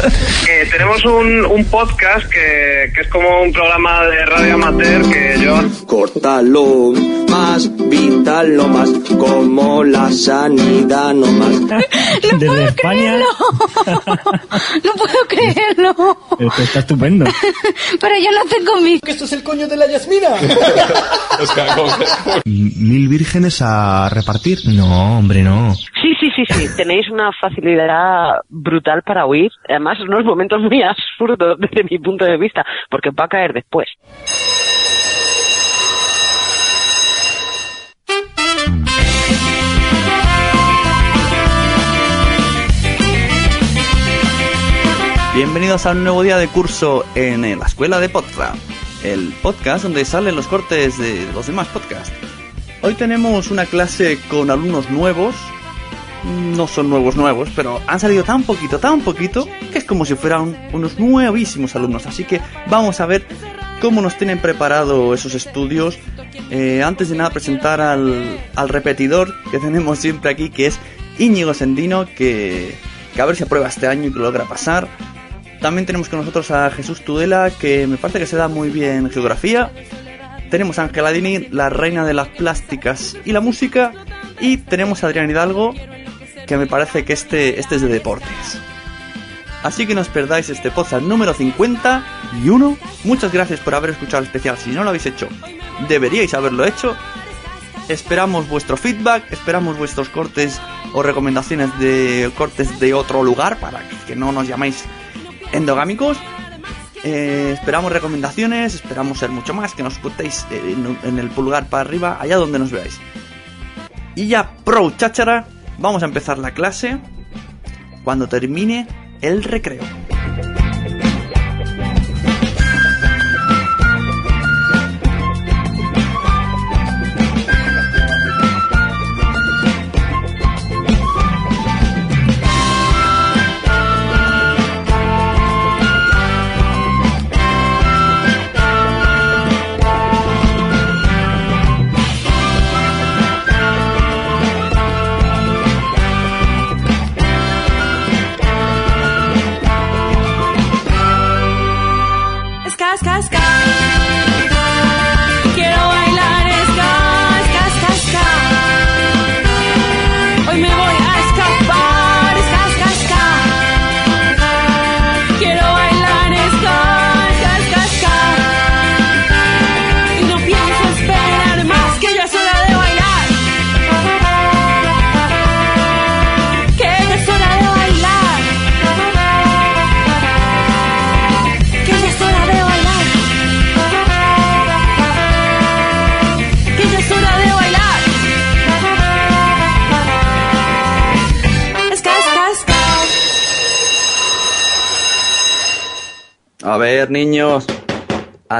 eh, tenemos un, un podcast que, que es como un programa de radio amateur que yo... Cortalo más, vítalo más, como la sanidad no más. No Desde puedo España. creerlo. No puedo creerlo. Esto está estupendo. Pero yo no tengo mi... ¡Esto es el coño de la Yasmina! ¿Mil vírgenes a repartir? No, hombre, no. Sí, sí, sí, sí. Tenéis una facilidad brutal para huir. Además, unos momentos muy absurdos desde mi punto de vista, porque va a caer después. Bienvenidos a un nuevo día de curso en la escuela de Podzap, el podcast donde salen los cortes de los demás podcasts. Hoy tenemos una clase con alumnos nuevos, no son nuevos nuevos, pero han salido tan poquito, tan poquito, que es como si fueran unos nuevísimos alumnos. Así que vamos a ver cómo nos tienen preparado esos estudios. Eh, antes de nada presentar al, al repetidor que tenemos siempre aquí, que es Íñigo Sendino, que, que a ver si aprueba este año y que lo logra pasar. También tenemos con nosotros a Jesús Tudela, que me parece que se da muy bien geografía. Tenemos a Ángela Dini, la reina de las plásticas y la música. Y tenemos a Adrián Hidalgo, que me parece que este, este es de deportes. Así que no os perdáis este podcast número 51. Muchas gracias por haber escuchado el especial. Si no lo habéis hecho, deberíais haberlo hecho. Esperamos vuestro feedback, esperamos vuestros cortes o recomendaciones de cortes de otro lugar para que no nos llaméis endogámicos. Eh, esperamos recomendaciones, esperamos ser mucho más, que nos putéis en, en el pulgar para arriba, allá donde nos veáis. Y ya, pro cháchara, vamos a empezar la clase cuando termine el recreo.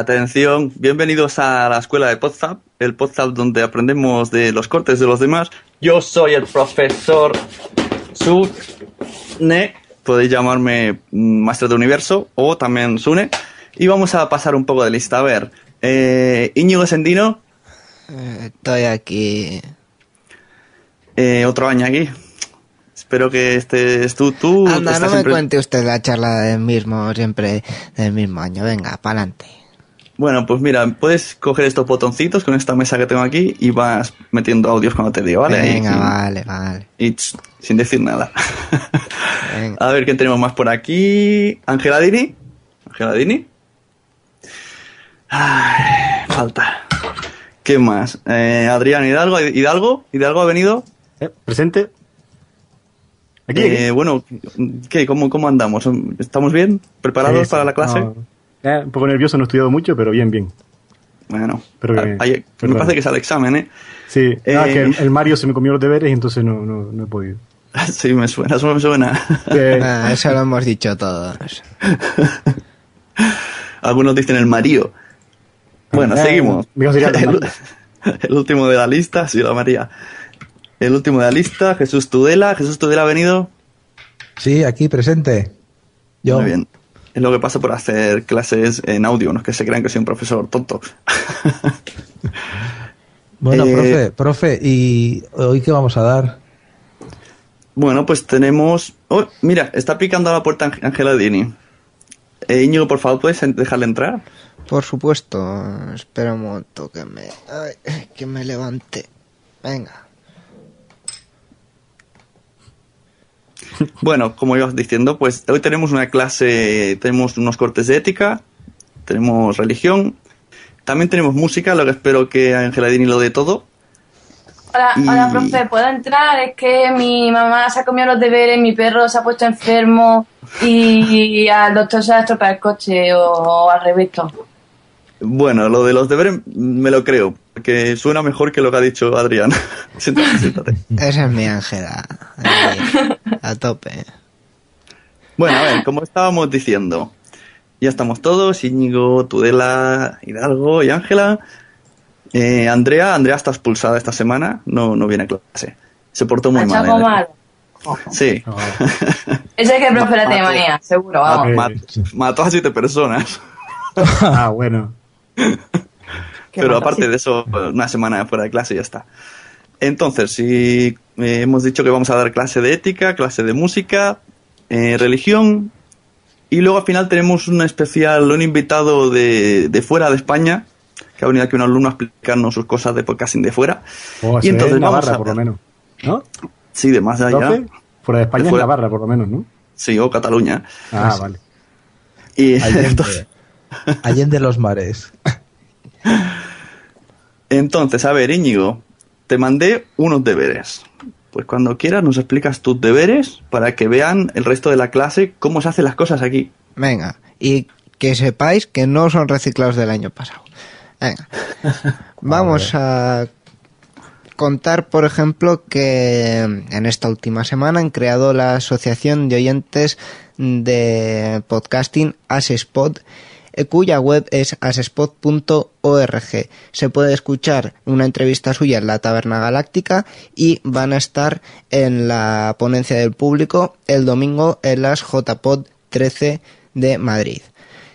Atención, bienvenidos a la escuela de Podzap, el Podzap donde aprendemos de los cortes de los demás. Yo soy el profesor Sune, podéis llamarme mm, Maestro de Universo o también Sune, y vamos a pasar un poco de lista. A ver, eh, Íñigo Sendino, Estoy aquí. eh, otro año aquí. Espero que estés tú, tú. Anda, no me siempre- cuente usted la charla del mismo, siempre del mismo año. Venga, pa'lante. Bueno, pues mira, puedes coger estos botoncitos con esta mesa que tengo aquí y vas metiendo audios cuando te digo, ¿vale? Venga, Y- vale, vale. Y sin decir nada. Venga. A ver, ¿quién tenemos más por aquí? Ángela Dini. Ángela Dini. Ay, falta. ¿Qué más? Eh, Adrián Hidalgo. Hidalgo. Hidalgo ha venido. Eh, ¿Presente? Aquí, Eh, aquí. bueno, ¿qué? ¿Cómo, ¿Cómo andamos? ¿Estamos bien? ¿Preparados Sí, sí. para la clase? No, eh, un poco nervioso, no he estudiado mucho, pero bien, bien. Bueno, Pero a- que- ayer- me parece que es el examen, ¿eh? Sí, Eh. que el, el Mario se me comió los deberes y entonces no, no, no he podido. Sí, me suena, eso me suena. Eh, Ah, eso lo hemos dicho todos. Algunos dicen el Mario. Bueno, Eh, seguimos. el el último de la lista, sí, la María. El último de la lista, Jesús Tudela. Jesús Tudela ha venido. Sí, aquí presente. Yo. Muy bien. Es lo que pasa por hacer clases en audio, no es que se crean que soy un profesor tonto. Bueno, Eh, profe, profe, ¿y hoy qué vamos a dar? Bueno, pues tenemos. Oh, mira, está picando a la puerta Ángela Dini. Eh, Íñigo, por favor, ¿puedes dejarle entrar? Por supuesto. Espera un momento que me, ay, que me levante. Venga. Bueno, como ibas diciendo, pues hoy tenemos una clase, tenemos unos cortes de ética, tenemos religión, también tenemos música, lo que espero que Ángela Dini lo dé todo. Hola, Y- hola, profe, ¿puedo entrar? Es que mi mamá se ha comido los deberes, mi perro se ha puesto enfermo y al doctor se ha estropeado el coche o, al revés. todo. Bueno, lo de los deberes me lo creo, porque suena mejor que lo que ha dicho Adrián. siéntate, siéntate. Esa es mi Ángela. A tope. Bueno, a ver, como estábamos diciendo, ya estamos todos, Íñigo, Tudela, Hidalgo y Ángela. Eh, Andrea, Andrea está expulsada esta semana, no, no viene a clase. Se portó muy mal. ¿eh? malo. Sí. Ese es que el profe la Mató- tiene manía, seguro, vamos. mató a siete personas. ah, bueno. Pero aparte de eso, una semana fuera de clase y ya está. Entonces, si eh, hemos dicho que vamos a dar clase de ética, clase de música, eh, religión, y luego al final tenemos un especial, un invitado de, de fuera de España, que ha venido aquí un alumno a explicarnos sus cosas de podcasting de fuera. O y entonces en vamos Navarra, a por lo menos. ¿No? Sí, de más allá. ¿Profe? Fuera de España De fuera. Navarra, por lo menos, ¿no? Sí, o Cataluña. Ah, vale. Y entonces, Allende, Allende los mares. Entonces, a ver, Íñigo, te mandé unos deberes. Pues cuando quieras nos explicas tus deberes para que vean el resto de la clase cómo se hacen las cosas aquí. Venga. Y que sepáis que no son reciclados del año pasado. Venga. Vamos a contar, por ejemplo, que en esta última semana han creado la Asociación de Oyentes de Podcasting Asespod, cuya web es asespod.org. Se puede escuchar una entrevista suya en la Taberna Galáctica y van a estar en la ponencia del público el domingo en las JPod 13 de Madrid.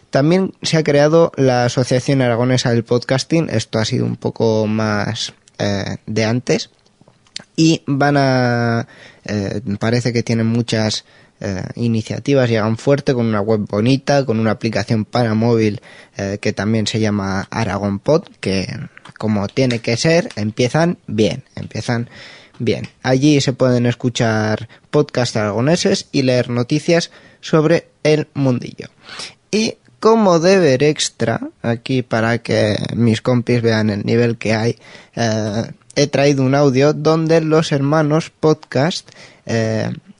También se ha creado la Asociación Aragonesa del Podcasting, esto ha sido un poco más eh, de antes, y van a, eh, parece que tienen muchas eh, iniciativas, llegan fuerte con una web bonita, con una aplicación para móvil eh, que también se llama Aragon Pod, que como tiene que ser, empiezan bien, empiezan bien. Allí se pueden escuchar podcasts aragoneses y leer noticias sobre el mundillo. Y como deber extra, aquí para que mis compis vean el nivel que hay, eh, he traído un audio donde los hermanos podcast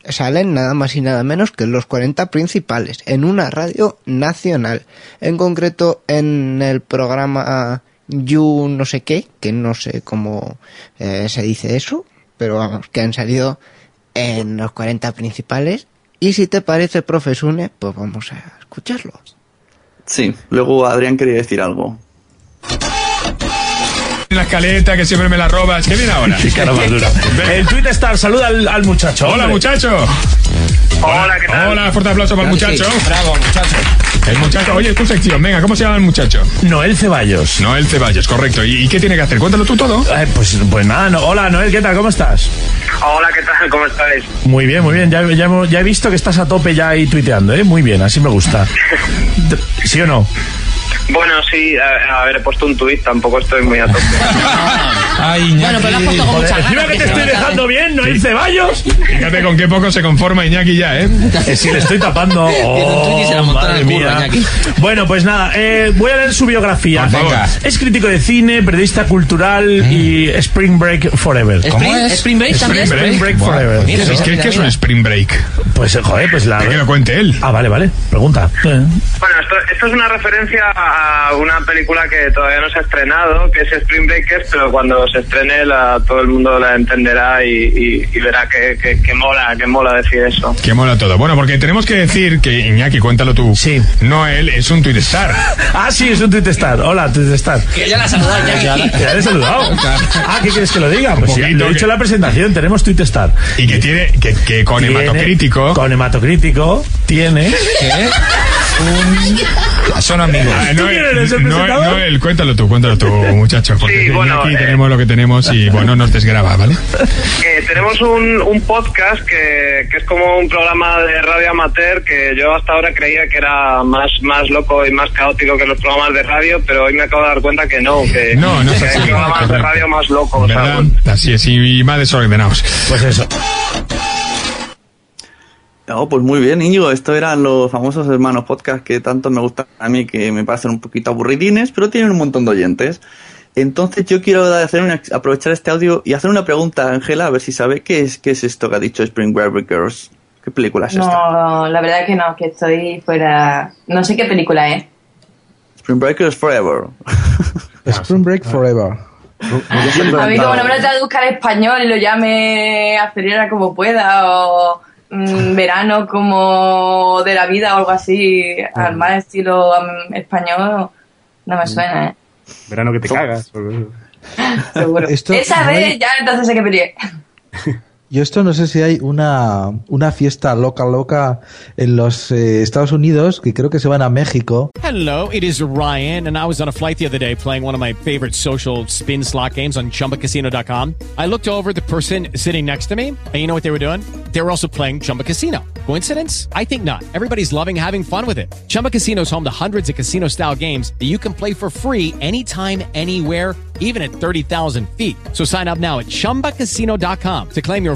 salen nada más y nada menos que los 40 principales, en una radio nacional. En concreto, en el programa You no sé qué, que no sé cómo eh, se dice eso, pero vamos, que han salido en los 40 principales. Y si te parece, profesune, pues vamos a escucharlo. Sí, luego Adrián quería decir algo. Escaleta que siempre me la robas. ¿Qué viene ahora? Qué cara más dura. El tweet star, saluda al, al muchacho. Hola, hombre. muchacho. Hola, ¿qué tal? Hola, fuerte aplauso para el muchacho. Bravo, muchacho. El muchacho, oye, tu sección. Venga, ¿cómo se llama el muchacho? Noel Ceballos. Noel Ceballos, correcto. ¿Y, y qué tiene que hacer? Cuéntalo tú todo. Eh, pues, pues nada, no- hola Noel, ¿qué tal? ¿Cómo estás? Hola, ¿qué tal? ¿Cómo estáis? Muy bien, muy bien. Ya, ya, hemos- ya he visto que estás a tope ya ahí tuiteando, ¿eh? Muy bien, así me gusta. ¿Sí o no? Bueno, sí, a, a ver, he puesto un tuit, tampoco estoy muy a tope. Ay, Bueno, pero lo has puesto con muchas Encima que te estoy ¿eh? dejando bien, ¿no hay Ceballos? Fíjate con qué poco se conforma Iñaki ya, ¿eh? Si le estoy tapando. Oh, madre mía. Iñaki. Bueno, pues nada, eh, voy a leer su biografía. Es crítico de cine, periodista cultural y Spring Break Forever. Spring, es? Spring Break también. Spring Break Forever. Mira, Es un spring break. Pues, eh, joder, pues la. Que lo cuente él. Ah, vale, vale. Pregunta. Bueno, esto, esto es una referencia a una película que todavía no se ha estrenado, que es Spring Breakers, pero cuando se estrene la, todo el mundo la entenderá y, y- y verá que, que, que mola, que mola decir eso. Que mola todo. Bueno, porque tenemos que decir que Iñaki, cuéntalo tú. Sí. No él, es un tweet star. Ah, sí, es un Twitestar. Hola, Twitestar. Que ya la has saludado, Iñaki. Ya le he saludado. Ah, ¿qué quieres que lo diga? Pues sí, poquito lo he dicho en la presentación, tenemos Twitestar. Y que tiene, que, que con Tiene- hematocrítico. Con hematocrítico tiene. ¿Qué? Son amigos. Ah, ¿Tú no, el no, no, cuéntalo tú, cuéntalo tú, muchacho. Porque Sí, bueno, aquí eh, tenemos lo que tenemos y bueno, nos desgraba, ¿vale? Que tenemos un, un podcast que, que es como un programa de radio amateur que yo hasta ahora creía que era más, más loco y más caótico que los programas de radio, pero hoy me acabo de dar cuenta que no, que, No, no es que así. hay programas de radio más locos. o sea. Así es, y más desordenados. Pues eso. Oh, pues muy bien, Íñigo. Estos eran los famosos hermanos podcast que tanto me gustan a mí, que me parecen un poquito aburridines, pero tienen un montón de oyentes. Entonces yo quiero hacer una- aprovechar este audio y hacer una pregunta a Ángela, a ver si sabe qué es, qué es esto que ha dicho Spring Breakers. ¿Qué película es esta? No, la verdad que no, que estoy fuera. No sé qué película es. Spring Breakers Forever. Spring Break Forever. A mí, como no me lo traduzca al español y lo llame acelera como pueda, o mm, verano como de la vida o algo así, al más estilo mm, español, no me suena, ¿eh? Verano que te cagas. Seguro. Esto Esa no hay- vez ya entonces sé qué peli es. Yo esto no sé si hay una, una fiesta loca loca en los eh, Estados Unidos que creo que se van a México. Hello, it is Ryan, and I was on a flight the other day playing one of my favorite social spin slot games on chumbacasino.com. I looked over the person sitting next to me, and you know what they were doing? They were also playing Chumba Casino. Coincidence? I think not. Everybody's loving having fun with it. Chumba Casino is home to hundreds of casino style games that you can play for free anytime, anywhere, even at 30,000 feet. So sign up now at chumbacasino.com to claim your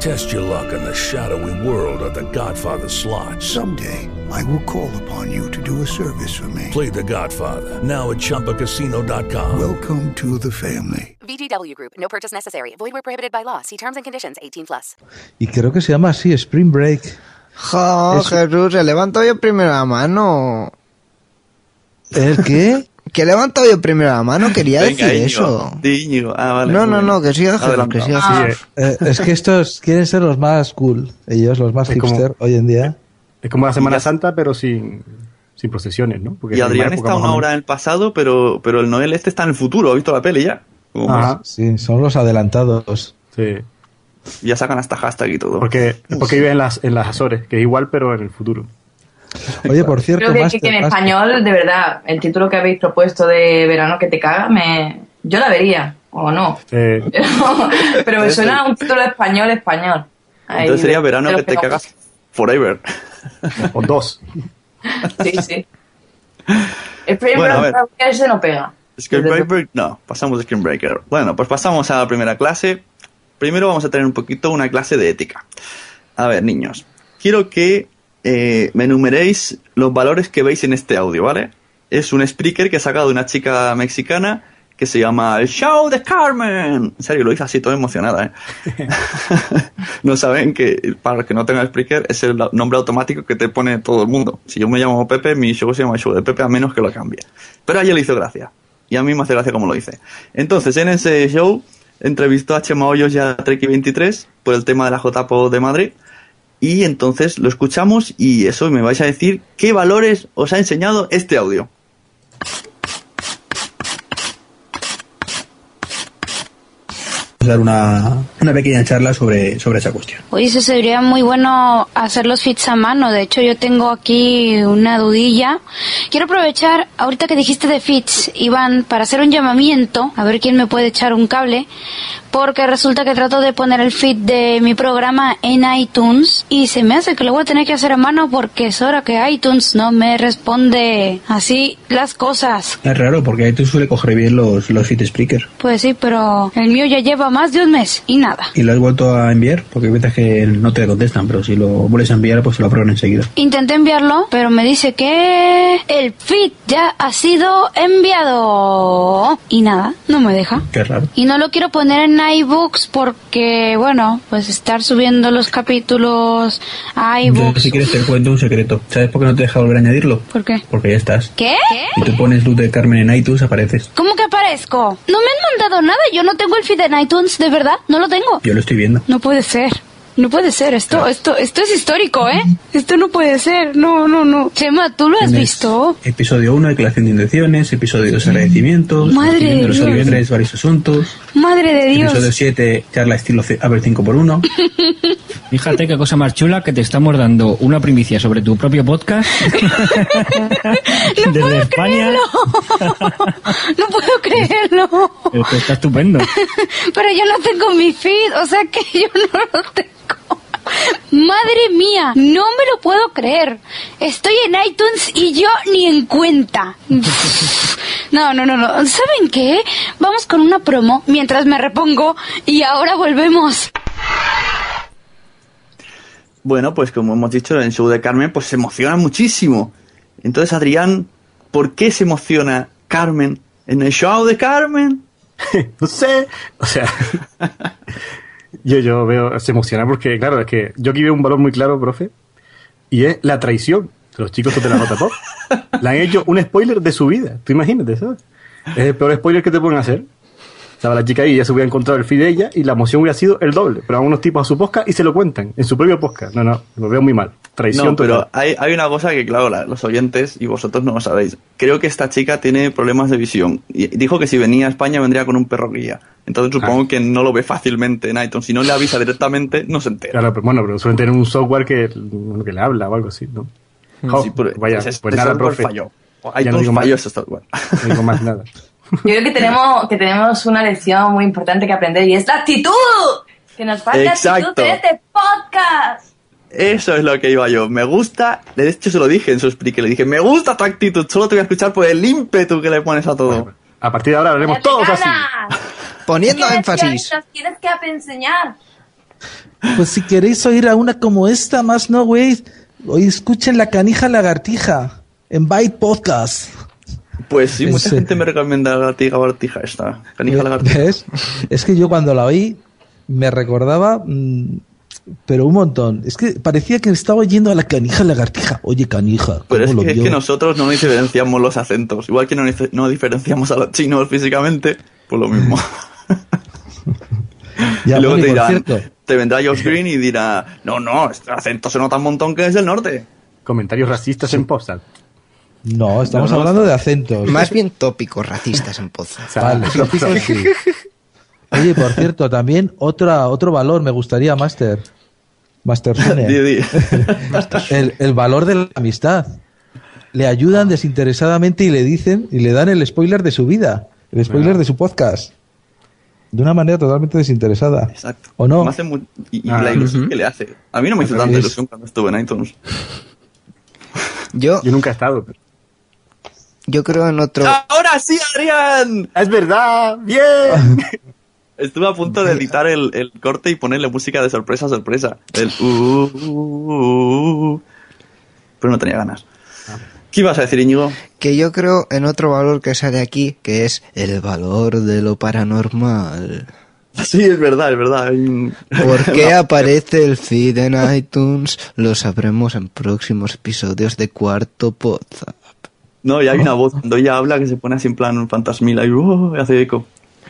Test your luck in the shadowy world of The Godfather slot. Someday, I will call upon you to do a service for me. Play The Godfather now at ChumbaCasino.com. Welcome to the family. VGW Group. No purchase necessary. Void where prohibited by law. See terms and conditions. 18 plus. Y creo que se llama así, Spring Break. Jo, Eso. Jesús, se levanta yo primero la mano. ¿El qué? Que levanto yo primero la mano, quería Venga, decir Íñigo. eso. Íñigo. Ah, vale. No, no, no, que siga Adelante. que siga Ah. Eh, es que estos quieren ser los más cool, ellos, los más Es como- hipster hoy en día. Es como la Semana Santa, pero sin, sin procesiones, ¿no? Porque Y Adrián está una hora en el pasado, pero, pero el Noel este está en el futuro. ¿Ha visto la peli ya? Ajá. Sí, son los adelantados. Sí. Ya sacan hasta hashtag y todo. Porque, porque vive en las, en las Azores, que es igual, pero en el futuro. Oye, por cierto, Creo que, Master, que en Master, español, de verdad, el título que habéis propuesto de verano que te caga, me... yo la vería, o no. Eh, Pero, me suena a un título español, español. Ahí, Entonces sería verano que te cagas forever. o dos. Sí, sí. El primer Bueno, a ver. ese no pega. Screen Desde Breaker, no, pasamos de Screen Breaker. Bueno, pues pasamos a la primera clase. Primero vamos a tener un poquito una clase de ética. A ver, niños, quiero que eh, me enumeréis los valores que veis en este audio, ¿vale? Es un speaker que he sacado una chica mexicana que se llama El Show de Carmen. En serio, lo hice así, toda emocionada, ¿eh? no saben que, para los que no tengan speaker, es el nombre automático que te pone todo el mundo. Si yo me llamo Pepe, mi show se llama el Show de Pepe, a menos que lo cambie. Pero a ella le hizo gracia. Y a mí me hace gracia como lo hice. Entonces, en ese show, entrevistó a Chema Hoyos y a Treki23 por el tema de la JPO de Madrid. Y entonces lo escuchamos y eso, me vais a decir qué valores os ha enseñado este audio. Dar una, una pequeña charla sobre, sobre esa cuestión. Oye, eso sería muy bueno hacer los fits a mano. De hecho, yo tengo aquí una dudilla. Quiero aprovechar, ahorita que dijiste de fits, Iván, para hacer un llamamiento, a ver quién me puede echar un cable, porque resulta que trato de poner el feed de mi programa en iTunes y se me hace que lo voy a tener que hacer a mano porque es hora que iTunes no me responde así las cosas. Es raro porque tú suele coger bien los, los feed Spreaker. Pues sí, pero el mío ya lleva más de un mes y nada. ¿Y lo has vuelto a enviar? Porque que no te contestan, pero si lo vuelves a enviar, pues se lo aprueban enseguida. Intenté enviarlo, pero me dice que el feed ya ha sido enviado. Y nada, no me deja. Qué raro. Y no lo quiero poner en iBooks porque, bueno, pues estar subiendo los capítulos a Yo, iBooks. si quieres te cuento un secreto. ¿Sabes por qué no te deja volver a añadirlo? ¿Por qué? Porque ya estás. ¿Qué? Si tú pones Luz de Carmen en iTunes, apareces. ¿Cómo que aparezco? No me han mandado nada, yo no tengo el feed en iTunes, de verdad, no lo tengo. Yo lo estoy viendo. No puede ser. No puede ser, esto, esto, esto es histórico, ¿eh? Esto no puede ser, no, no, no. Chema, ¿tú lo has Tienes visto? Episodio 1, declaración de intenciones. Episodio 2, agradecimientos. Madre de los Dios. varios asuntos. Madre de Dios. Episodio 7, charla estilo C- Aver 5x1. Fíjate qué cosa más chula que te estamos dando una primicia sobre tu propio podcast. Desde España. No puedo creerlo. Esto está estupendo. Pero yo no tengo mi feed, o sea que yo no lo tengo. Madre mía, no me lo puedo creer. Estoy en iTunes y yo ni en cuenta. No, no, no, no. ¿Saben qué? Vamos con una promo mientras me repongo y ahora volvemos. Bueno, pues como hemos dicho en el show de Carmen, pues se emociona muchísimo. Entonces, Adrián, ¿por qué se emociona Carmen en el show de Carmen? no sé. O sea, yo, yo veo, se emociona porque, claro, es que yo aquí veo un valor muy claro, profe, y es la traición los chicos de la nota top. Le han hecho un spoiler de su vida. Tú imagínate, ¿sabes? Es el peor spoiler que te pueden hacer. Estaba la chica ahí, ya se hubiera encontrado el feed de ella y la emoción hubiera sido el doble. Pero van unos tipos a su podcast y se lo cuentan en su propio podcast. No, no, lo veo muy mal. Traición No, pero total. hay, hay una cosa que, claro, la- los oyentes y vosotros no lo sabéis. Creo que esta chica tiene problemas de visión. Y dijo que si venía a España vendría con un perro guía. Entonces supongo Ah. que no lo ve fácilmente en iTunes. Si no le avisa directamente, no se entera. Claro, pero bueno, pero suelen tener un software que, que le habla o algo así, ¿no? Jo, Sí, pero vaya, pues ese nada, profe. falló. Ya iTunes no digo más- falló ese software. No digo más nada. Yo creo que tenemos, que tenemos una lección muy importante que aprender y es la actitud. Que nos falta Exacto. actitud en este podcast. Eso es lo que iba yo. Me gusta, de hecho se lo dije en su speak, le dije, me gusta tu actitud, solo te voy a escuchar por el ímpetu que le pones a todo. A partir de ahora hablaremos todos así. Poniendo ¿Qué énfasis. Nos tienes que enseñar. Pues si queréis oír a una como esta, más no, güey, hoy escuchen La Canija Lagartija en Byte Podcast. Pues sí, mucha gente me recomienda la lagartija lagartija esta. Canija lagartija. ¿Ves? Es que yo cuando la oí me recordaba, mm, pero un montón. Es que parecía que estaba oyendo a la canija lagartija. Oye, canija. Pero es ¿cómo lo que, es que nosotros no diferenciamos los acentos. Igual que no, no diferenciamos a los chinos físicamente, pues lo mismo. Ya, y luego te dirán, cierto, te vendrá Josh Green y dirá, no, no, este acento se nota un montón que es del norte. Comentarios racistas en postal. No, estamos No, no, hablando de acentos. Más bien tópicos racistas en Poza. Vale, tópicos sí. Oye, por cierto, también otra, otro valor me gustaría, Master. Master el, el valor de la amistad. Le ayudan desinteresadamente y le dicen y le dan el spoiler de su vida, el spoiler de su podcast. De una manera totalmente desinteresada. Exacto. ¿O no? Me hace mu- y, y Ah. la ilusión que le hace. A mí no me hizo Es- tanta ilusión cuando estuve en iTunes. Yo, Yo nunca he estado. pero- yo creo en otro. ¡Ahora sí, Adrián! ¡Es verdad! ¡Bien! Estuve a punto de editar el, el corte y ponerle música de sorpresa, sorpresa. El uh, uh, uh, uh. Pero no tenía ganas. ¿Qué ibas a decir, Íñigo? Que yo creo en otro valor que sale aquí, que es el valor de lo paranormal. Sí, es verdad, es verdad. un- ¿Por qué aparece el feed en iTunes? Lo sabremos en próximos episodios de Cuarto Poza. No, y hay una voz cuando ella habla que se pone así en plan fantasmila y uh, hace eco.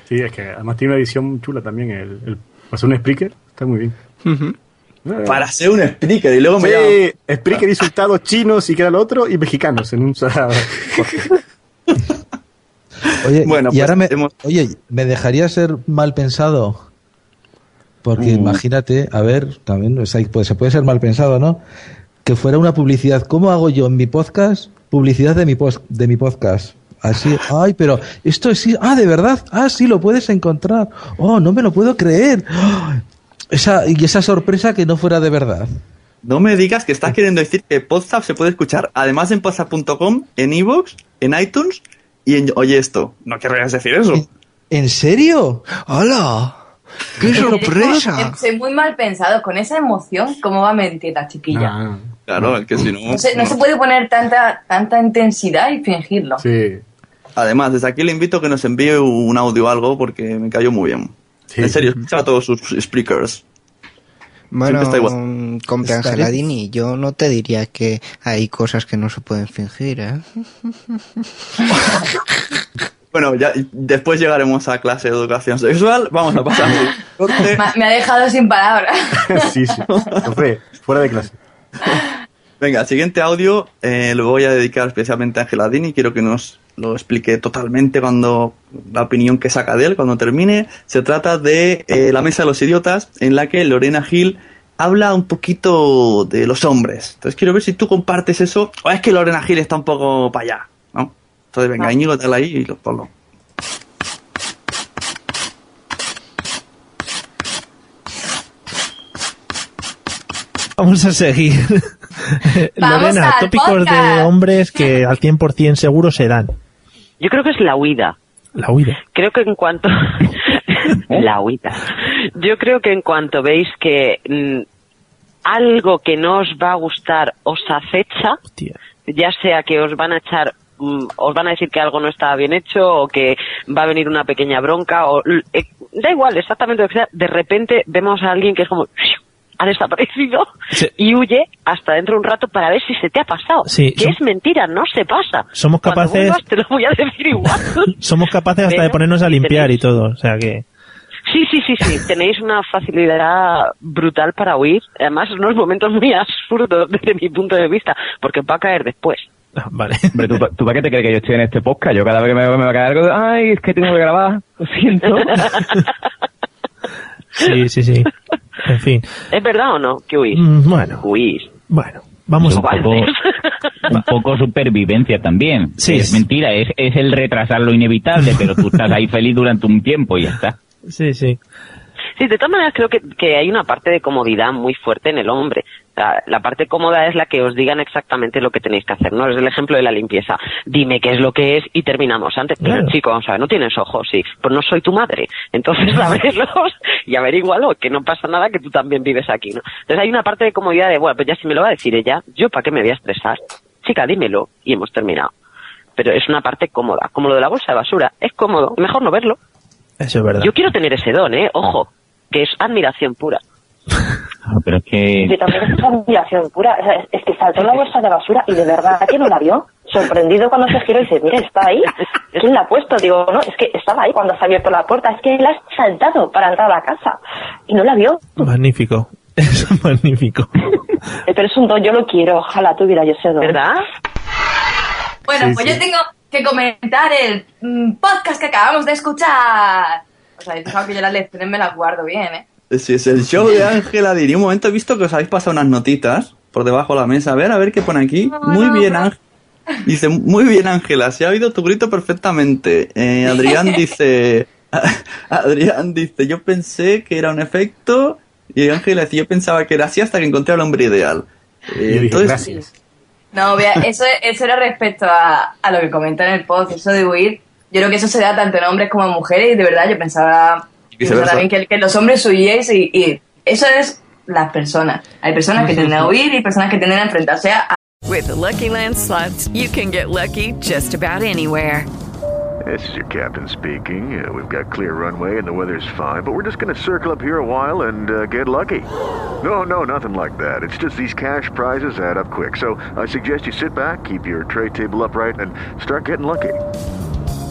Sí, es que además tiene una edición chula también. El, el, un speaker, está muy bien. Para ser un speaker y luego me Sí, Spreaker insultados chinos y que era lo otro y mexicanos en un solo- Oye, Bueno, y pues ahora me, hemos- oye, ¿me dejaría ser mal pensado Porque Uh. imagínate, a ver, también o sea, pues, se puede ser mal pensado, ¿no? Que fuera una publicidad. ¿Cómo hago yo en mi podcast? Publicidad de mi, pos- de mi podcast. Así, ay, pero esto es sí, ah, de verdad, ah, sí, lo puedes encontrar. Oh, no me lo puedo creer. Esa, y esa sorpresa que no fuera de verdad. No me digas que estás queriendo decir que Podzap se puede escuchar además en podzap.com, en iVoox, en iTunes y en Oye Esto. No querrías decir eso. ¿En serio? ¡Hola! ¡Qué sorpresa! Soy muy mal pensado. Con esa emoción, ¿cómo va a mentir la chiquilla? Claro, es que si no... No se, no se puede poner tanta, tanta intensidad y fingirlo. Sí. Además, desde aquí le invito a que nos envíe un audio o algo porque me cayó muy bien. En serio, escucha a todos sus speakers. Bueno, Siempre está igual. compa Está Angeladini, yo no te diría que hay cosas que no se pueden fingir, ¿eh? Bueno, ya después llegaremos a clase de educación sexual. Vamos a pasar. Me, ha dejado sin palabras. sí, sí. Fuera de clase. Venga, siguiente audio eh, lo voy a dedicar especialmente a Angeladini. Quiero que nos lo explique totalmente cuando la opinión que saca de él cuando termine. Se trata de eh, La Mesa de los Idiotas, en la que Lorena Gil habla un poquito de los hombres. Entonces quiero ver si tú compartes eso o es que Lorena Gil está un poco para allá, ¿no? Entonces venga, Íñigo, dale ahí y lo ponlo. Vamos a seguir. Vamos Lorena, al tópicos de hombres que al 100% seguro se dan. Yo creo que es la huida. La huida. Creo que en cuanto... la huida. Yo creo que en cuanto veis que mm, algo que no os va a gustar os acecha, ya sea que os van a echar mm, os van a decir que algo no está bien hecho o que va a venir una pequeña bronca o eh, da igual exactamente lo que sea de repente vemos a alguien que es como ha desaparecido y huye hasta dentro de un rato para ver si se te ha pasado Sí, que es mentira no se pasa Somos capaces- vuelvas te lo voy a decir igual Somos capaces hasta de Pero ponernos a limpiar y tenéis- todo. O sea que. Sí, sí, sí, sí. Tenéis una facilidad brutal para huir. Además, unos momentos muy absurdos desde mi punto de vista, porque va a caer después. Vale. Hombre, ¿tú, ¿tú para qué te crees que yo estoy en este podcast? Yo cada vez que me, me va a caer algo, ay, es que tengo que grabar, lo siento. Sí, sí, sí. En fin. ¿Es verdad o no que huís? Mm, Bueno. Huís. Bueno, vamos un a poco, un poco supervivencia también. Sí. Es mentira, es, es el retrasar lo inevitable, pero tú estás ahí feliz durante un tiempo y ya está. Sí, sí. Sí, de todas maneras creo que, que hay una parte de comodidad muy fuerte en el hombre. La parte cómoda es la que os digan exactamente lo que tenéis que hacer, ¿no? Es el ejemplo de la limpieza. Dime qué es lo que es y terminamos antes. Pero Claro. chico, o sea, no tienes ojos, sí. Pues no soy tu madre. Entonces ábrelos y averígualo, que no pasa nada, que tú también vives aquí, ¿no? Entonces hay una parte de comodidad de, bueno, pues ya si me lo va a decir ella, ¿yo para qué me voy a estresar? Chica, dímelo y hemos terminado. Pero es una parte cómoda, como lo de la bolsa de basura. Es cómodo, mejor no verlo. Eso es verdad. Yo quiero tener ese don, ¿eh? Ojo, que es admiración pura. Ah, Pero es que... Que también es admiración pura. O sea, es, es que saltó la bolsa de basura y de verdad que no la vio. Sorprendido cuando se giró y dice, mira, está ahí. ¿Quién la ha puesto? Digo, no, es que estaba ahí cuando se ha abierto la puerta. Es que él ha saltado para entrar a la casa y no la vio. Magnífico. Eso es magnífico. Eh, Pero es un don, yo lo quiero. Ojalá tuviera yo ese don. ¿Verdad? Bueno, Sí, pues sí. yo tengo que comentar el mm, podcast que acabamos de escuchar. Os habéis fijado que yo las lecciones me las guardo bien, ¿eh? Sí, es el show de Ángela Dini. Un momento he visto que os habéis pasado unas notitas por debajo de la mesa. A ver, a ver qué pone aquí. Muy bien, Ángela. Dice, muy bien, Ángela, se ha oído tu grito perfectamente. Eh, Adrián dice, Adrián dice, yo pensé que era un efecto. Y Ángela dice, yo pensaba que era así hasta que encontré al hombre ideal. Eh, entonces, No, vea, eso, eso era respecto a, a lo que comenta en el post, eso de huir. Yo creo que eso se da tanto en hombres como en mujeres y de verdad yo pensaba, también que, que los hombres huyéis y, y eso es las personas. Hay personas que tienden a huir y personas que tienden a enfrentarse a... With the Lucky Land slots, you can get lucky just about anywhere. This is your captain speaking. Uh, we've got clear runway and the weather's fine, but we're just going to circle up here a while and uh, get lucky. No, no, nothing like that. It's just these cash prizes add up quick. So I suggest you sit back, keep your tray table upright, and start getting lucky.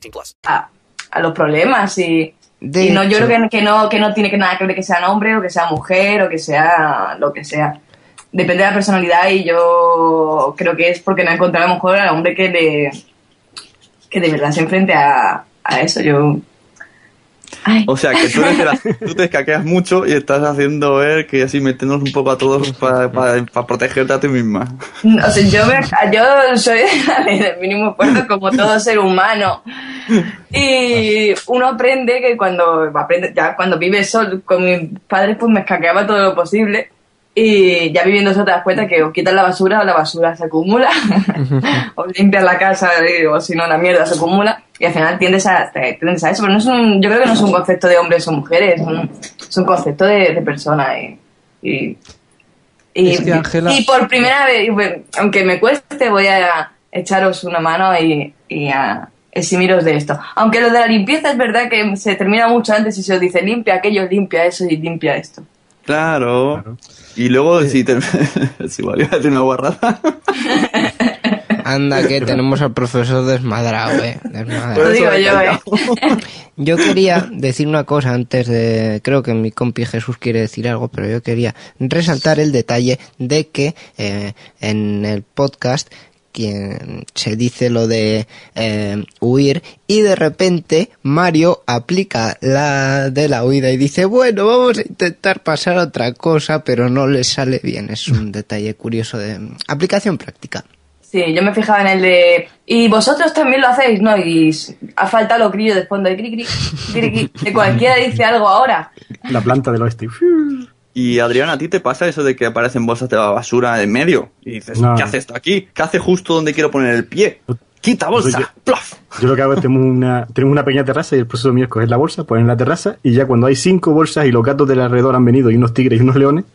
18 plus. a, a los problemas y, De y no yo creo que, que no que no tiene que nada que ver que sea hombre o que sea mujer o que sea lo que sea. Depende de la personalidad y yo creo que es porque no ha encontrado a lo mejor al hombre que le que de verdad se enfrente a, a eso. Yo O sea, que tú, eres te escaqueas mucho y estás haciendo ver que así meternos un poco a todos para protegerte a ti misma. o sea, yo, me- yo soy del mínimo esfuerzo como todo ser humano. Y uno aprende que cuando aprende, ya cuando vives solo con mis padres pues me escaqueaba todo lo posible. Y ya viviendo eso te das cuenta que o quitas la basura o la basura se acumula. O limpias la casa y- o si no la mierda se acumula y al final tiendes a, te- tiendes a eso pero no es un, yo creo que no es un concepto de hombres o mujeres es un, es un concepto de, de persona y, y, y, Es que, Ángela- y por primera vez, aunque me cueste, voy a echaros una mano y, y a eximiros de esto. Aunque lo de la limpieza es verdad que se termina mucho antes y se os dice limpia aquello, limpia eso y limpia esto. Claro. Y luego, si te... si igual iba a decir una guarrada. Anda, que tenemos al profesor desmadrado, eh. Desmadrado. Lo digo yo, eh. Yo quería decir una cosa antes de. Creo que mi compi Jesús quiere decir algo, pero yo quería resaltar el detalle de que eh, en el podcast quien se dice lo de eh, huir y de repente Mario aplica la de la huida y dice bueno vamos a intentar pasar a otra cosa pero no le sale bien es un detalle curioso de aplicación práctica Sí, yo me fijaba en el de... Y vosotros también lo hacéis, ¿no? Y ha faltado los grillos de fondo. De, cri, cri, cri, cri, que cualquiera dice algo ahora. La planta del oeste. Y Adrián, ¿a ti te pasa eso de que aparecen bolsas de basura en medio? Y dices, No. ¿qué hace esto aquí? ¿Qué hace justo donde quiero poner el pie? ¡Quita bolsa! Yo, yo lo que hago es tenemos una, tenemos una pequeña terraza y el proceso mío es coger la bolsa, poner en la terraza y ya cuando hay cinco bolsas y los gatos del alrededor han venido y unos tigres y unos leones,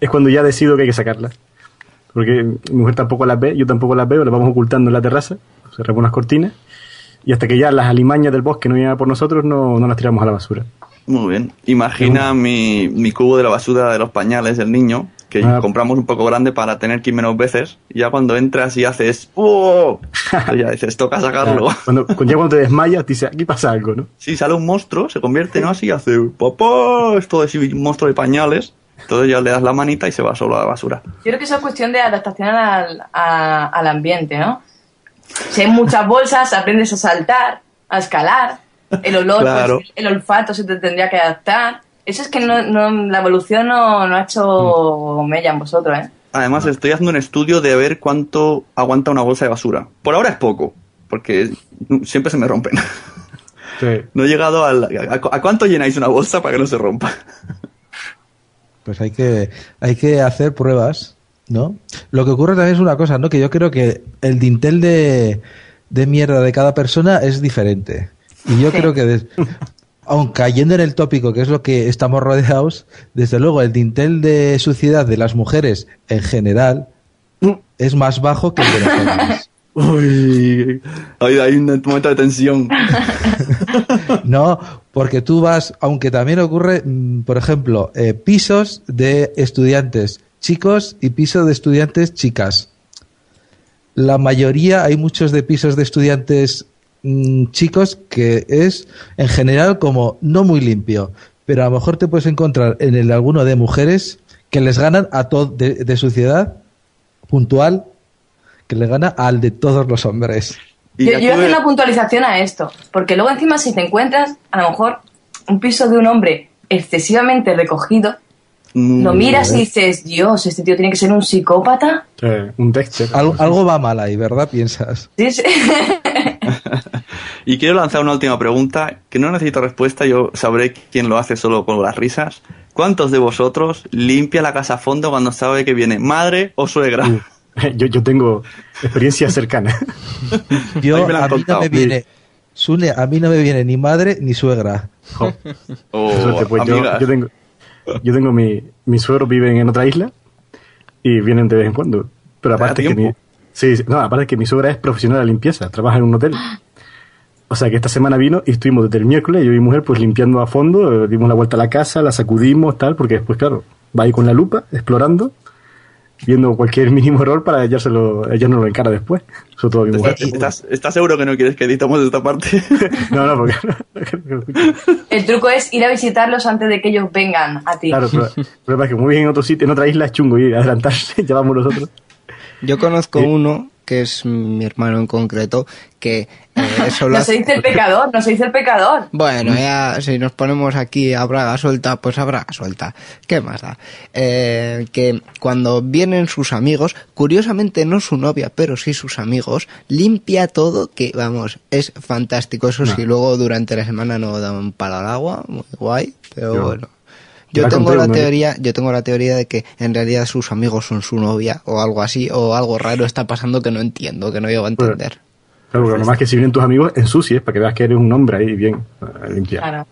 es cuando ya decido que hay que sacarlas. Porque mi mujer tampoco las ve, yo tampoco las veo, las vamos ocultando en la terraza, cerramos unas cortinas y hasta que ya las alimañas del bosque no llegan por nosotros no, no las tiramos a la basura. Muy bien. Imagina mi, mi cubo de la basura de los pañales del niño, que Ah. compramos un poco grande para tener que ir menos veces. Y ya cuando entras y haces ¡Oh! Ya dices, toca sacarlo. Cuando, ya cuando te desmayas, dices, aquí pasa algo, ¿no? Si sale un monstruo, se convierte en así hace ¡Papá! Esto es un monstruo de pañales. Entonces ya le das la manita y se va solo a la basura. Yo creo que eso es cuestión de adaptación al, a- al ambiente, ¿no? Si hay muchas bolsas, aprendes a saltar, a escalar. El olor, Claro. pues, el olfato se te tendría que adaptar. Eso es que no, no- la evolución no, no ha hecho mella en vosotros, ¿eh? Además, estoy haciendo un estudio de ver cuánto aguanta una bolsa de basura. Por ahora es poco, porque siempre se me rompen. No he llegado al- a, a cuánto llenáis una bolsa para que no se rompa. Pues hay que, hay que hacer pruebas, ¿no? Lo que ocurre también es una cosa, ¿no? Que yo creo que el dintel de, de mierda de cada persona es diferente. Y yo creo que, des- aun cayendo en el tópico, que es lo que estamos rodeados, desde luego el dintel de suciedad de las mujeres en general es más bajo que el de los hombres. Uy, hay, hay un momento de tensión. No, porque tú vas, aunque también ocurre, mm, por ejemplo, eh, pisos de estudiantes chicos y pisos de estudiantes chicas. La mayoría, hay muchos de pisos de estudiantes mm, chicos que es en general como no muy limpio, pero a lo mejor te puedes encontrar en el alguno de mujeres que les ganan a todo de, de suciedad puntual, que le gana al de todos los hombres. Yo, yo voy a hacer una puntualización a esto, porque luego encima si te encuentras a lo mejor un piso de un hombre excesivamente recogido, Mm, lo miras y dices, Dios, este tío tiene que ser un psicópata. un Dexter. Al- algo va mal ahí, ¿verdad? Piensas. Sí, sí. Y quiero lanzar una última pregunta, que no necesito respuesta, yo sabré quién lo hace solo con las risas. ¿Cuántos de vosotros limpia la casa a fondo cuando sabe que viene madre o suegra? Yo, yo tengo experiencia cercana. Yo, a mí no me viene, Sune, a mí no me viene ni madre ni suegra. O Suerte, pues yo, yo tengo, yo tengo mi, mis suegros viven en otra isla y vienen de vez en cuando. Pero aparte que mi, sí, no, aparte que mi suegra es profesional de limpieza, trabaja en un hotel. O sea que esta semana vino y estuvimos desde el miércoles, yo y mi mujer, pues limpiando a fondo, dimos la vuelta a la casa, la sacudimos, tal, porque después, claro, va ahí con la lupa, explorando, viendo cualquier mínimo error para hallárselo, ella no lo encara después. Sobre todo mi mujer. ¿Estás, ¿Estás seguro que no quieres que editamos esta parte? No, no, porque El truco es ir a visitarlos antes de que ellos vengan a ti. Claro, pero el problema es que muy bien en otro sitio, en otra isla es chungo y adelantarse, ya vamos nosotros. Yo conozco uno, que es mi hermano en concreto, que eh, solo No hace- se dice el pecador, no se dice el pecador. Bueno, ya si nos ponemos aquí a braga suelta, pues a braga suelta. ¿Qué más da? Eh, que cuando vienen sus amigos, curiosamente no su novia, pero sí sus amigos, limpia todo, que vamos, es fantástico. Eso sí, No. luego durante la semana no da un palo al agua, muy guay, pero Yo- bueno. Yo tengo la teoría, yo tengo la teoría de que en realidad sus amigos son su novia o algo así, o algo raro está pasando que no entiendo, que no llego a entender. Claro, porque nomás que si vienen tus amigos, ensucies para que veas que eres un hombre ahí bien eh, limpiado.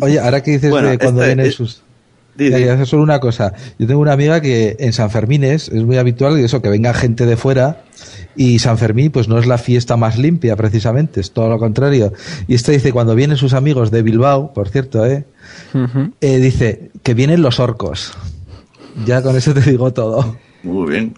Oye, ahora que dices Bueno, de cuando este- vienen eh, sus... di, Ya, di. ya, solo una cosa. Yo tengo una amiga que en San Fermines es muy habitual y eso, que venga gente de fuera y San Fermín pues no es la fiesta más limpia precisamente, es todo lo contrario. Y esta dice, cuando vienen sus amigos de Bilbao, por cierto, ¿eh? Eh, dice que vienen los orcos. Ya con eso te digo todo. Muy bien.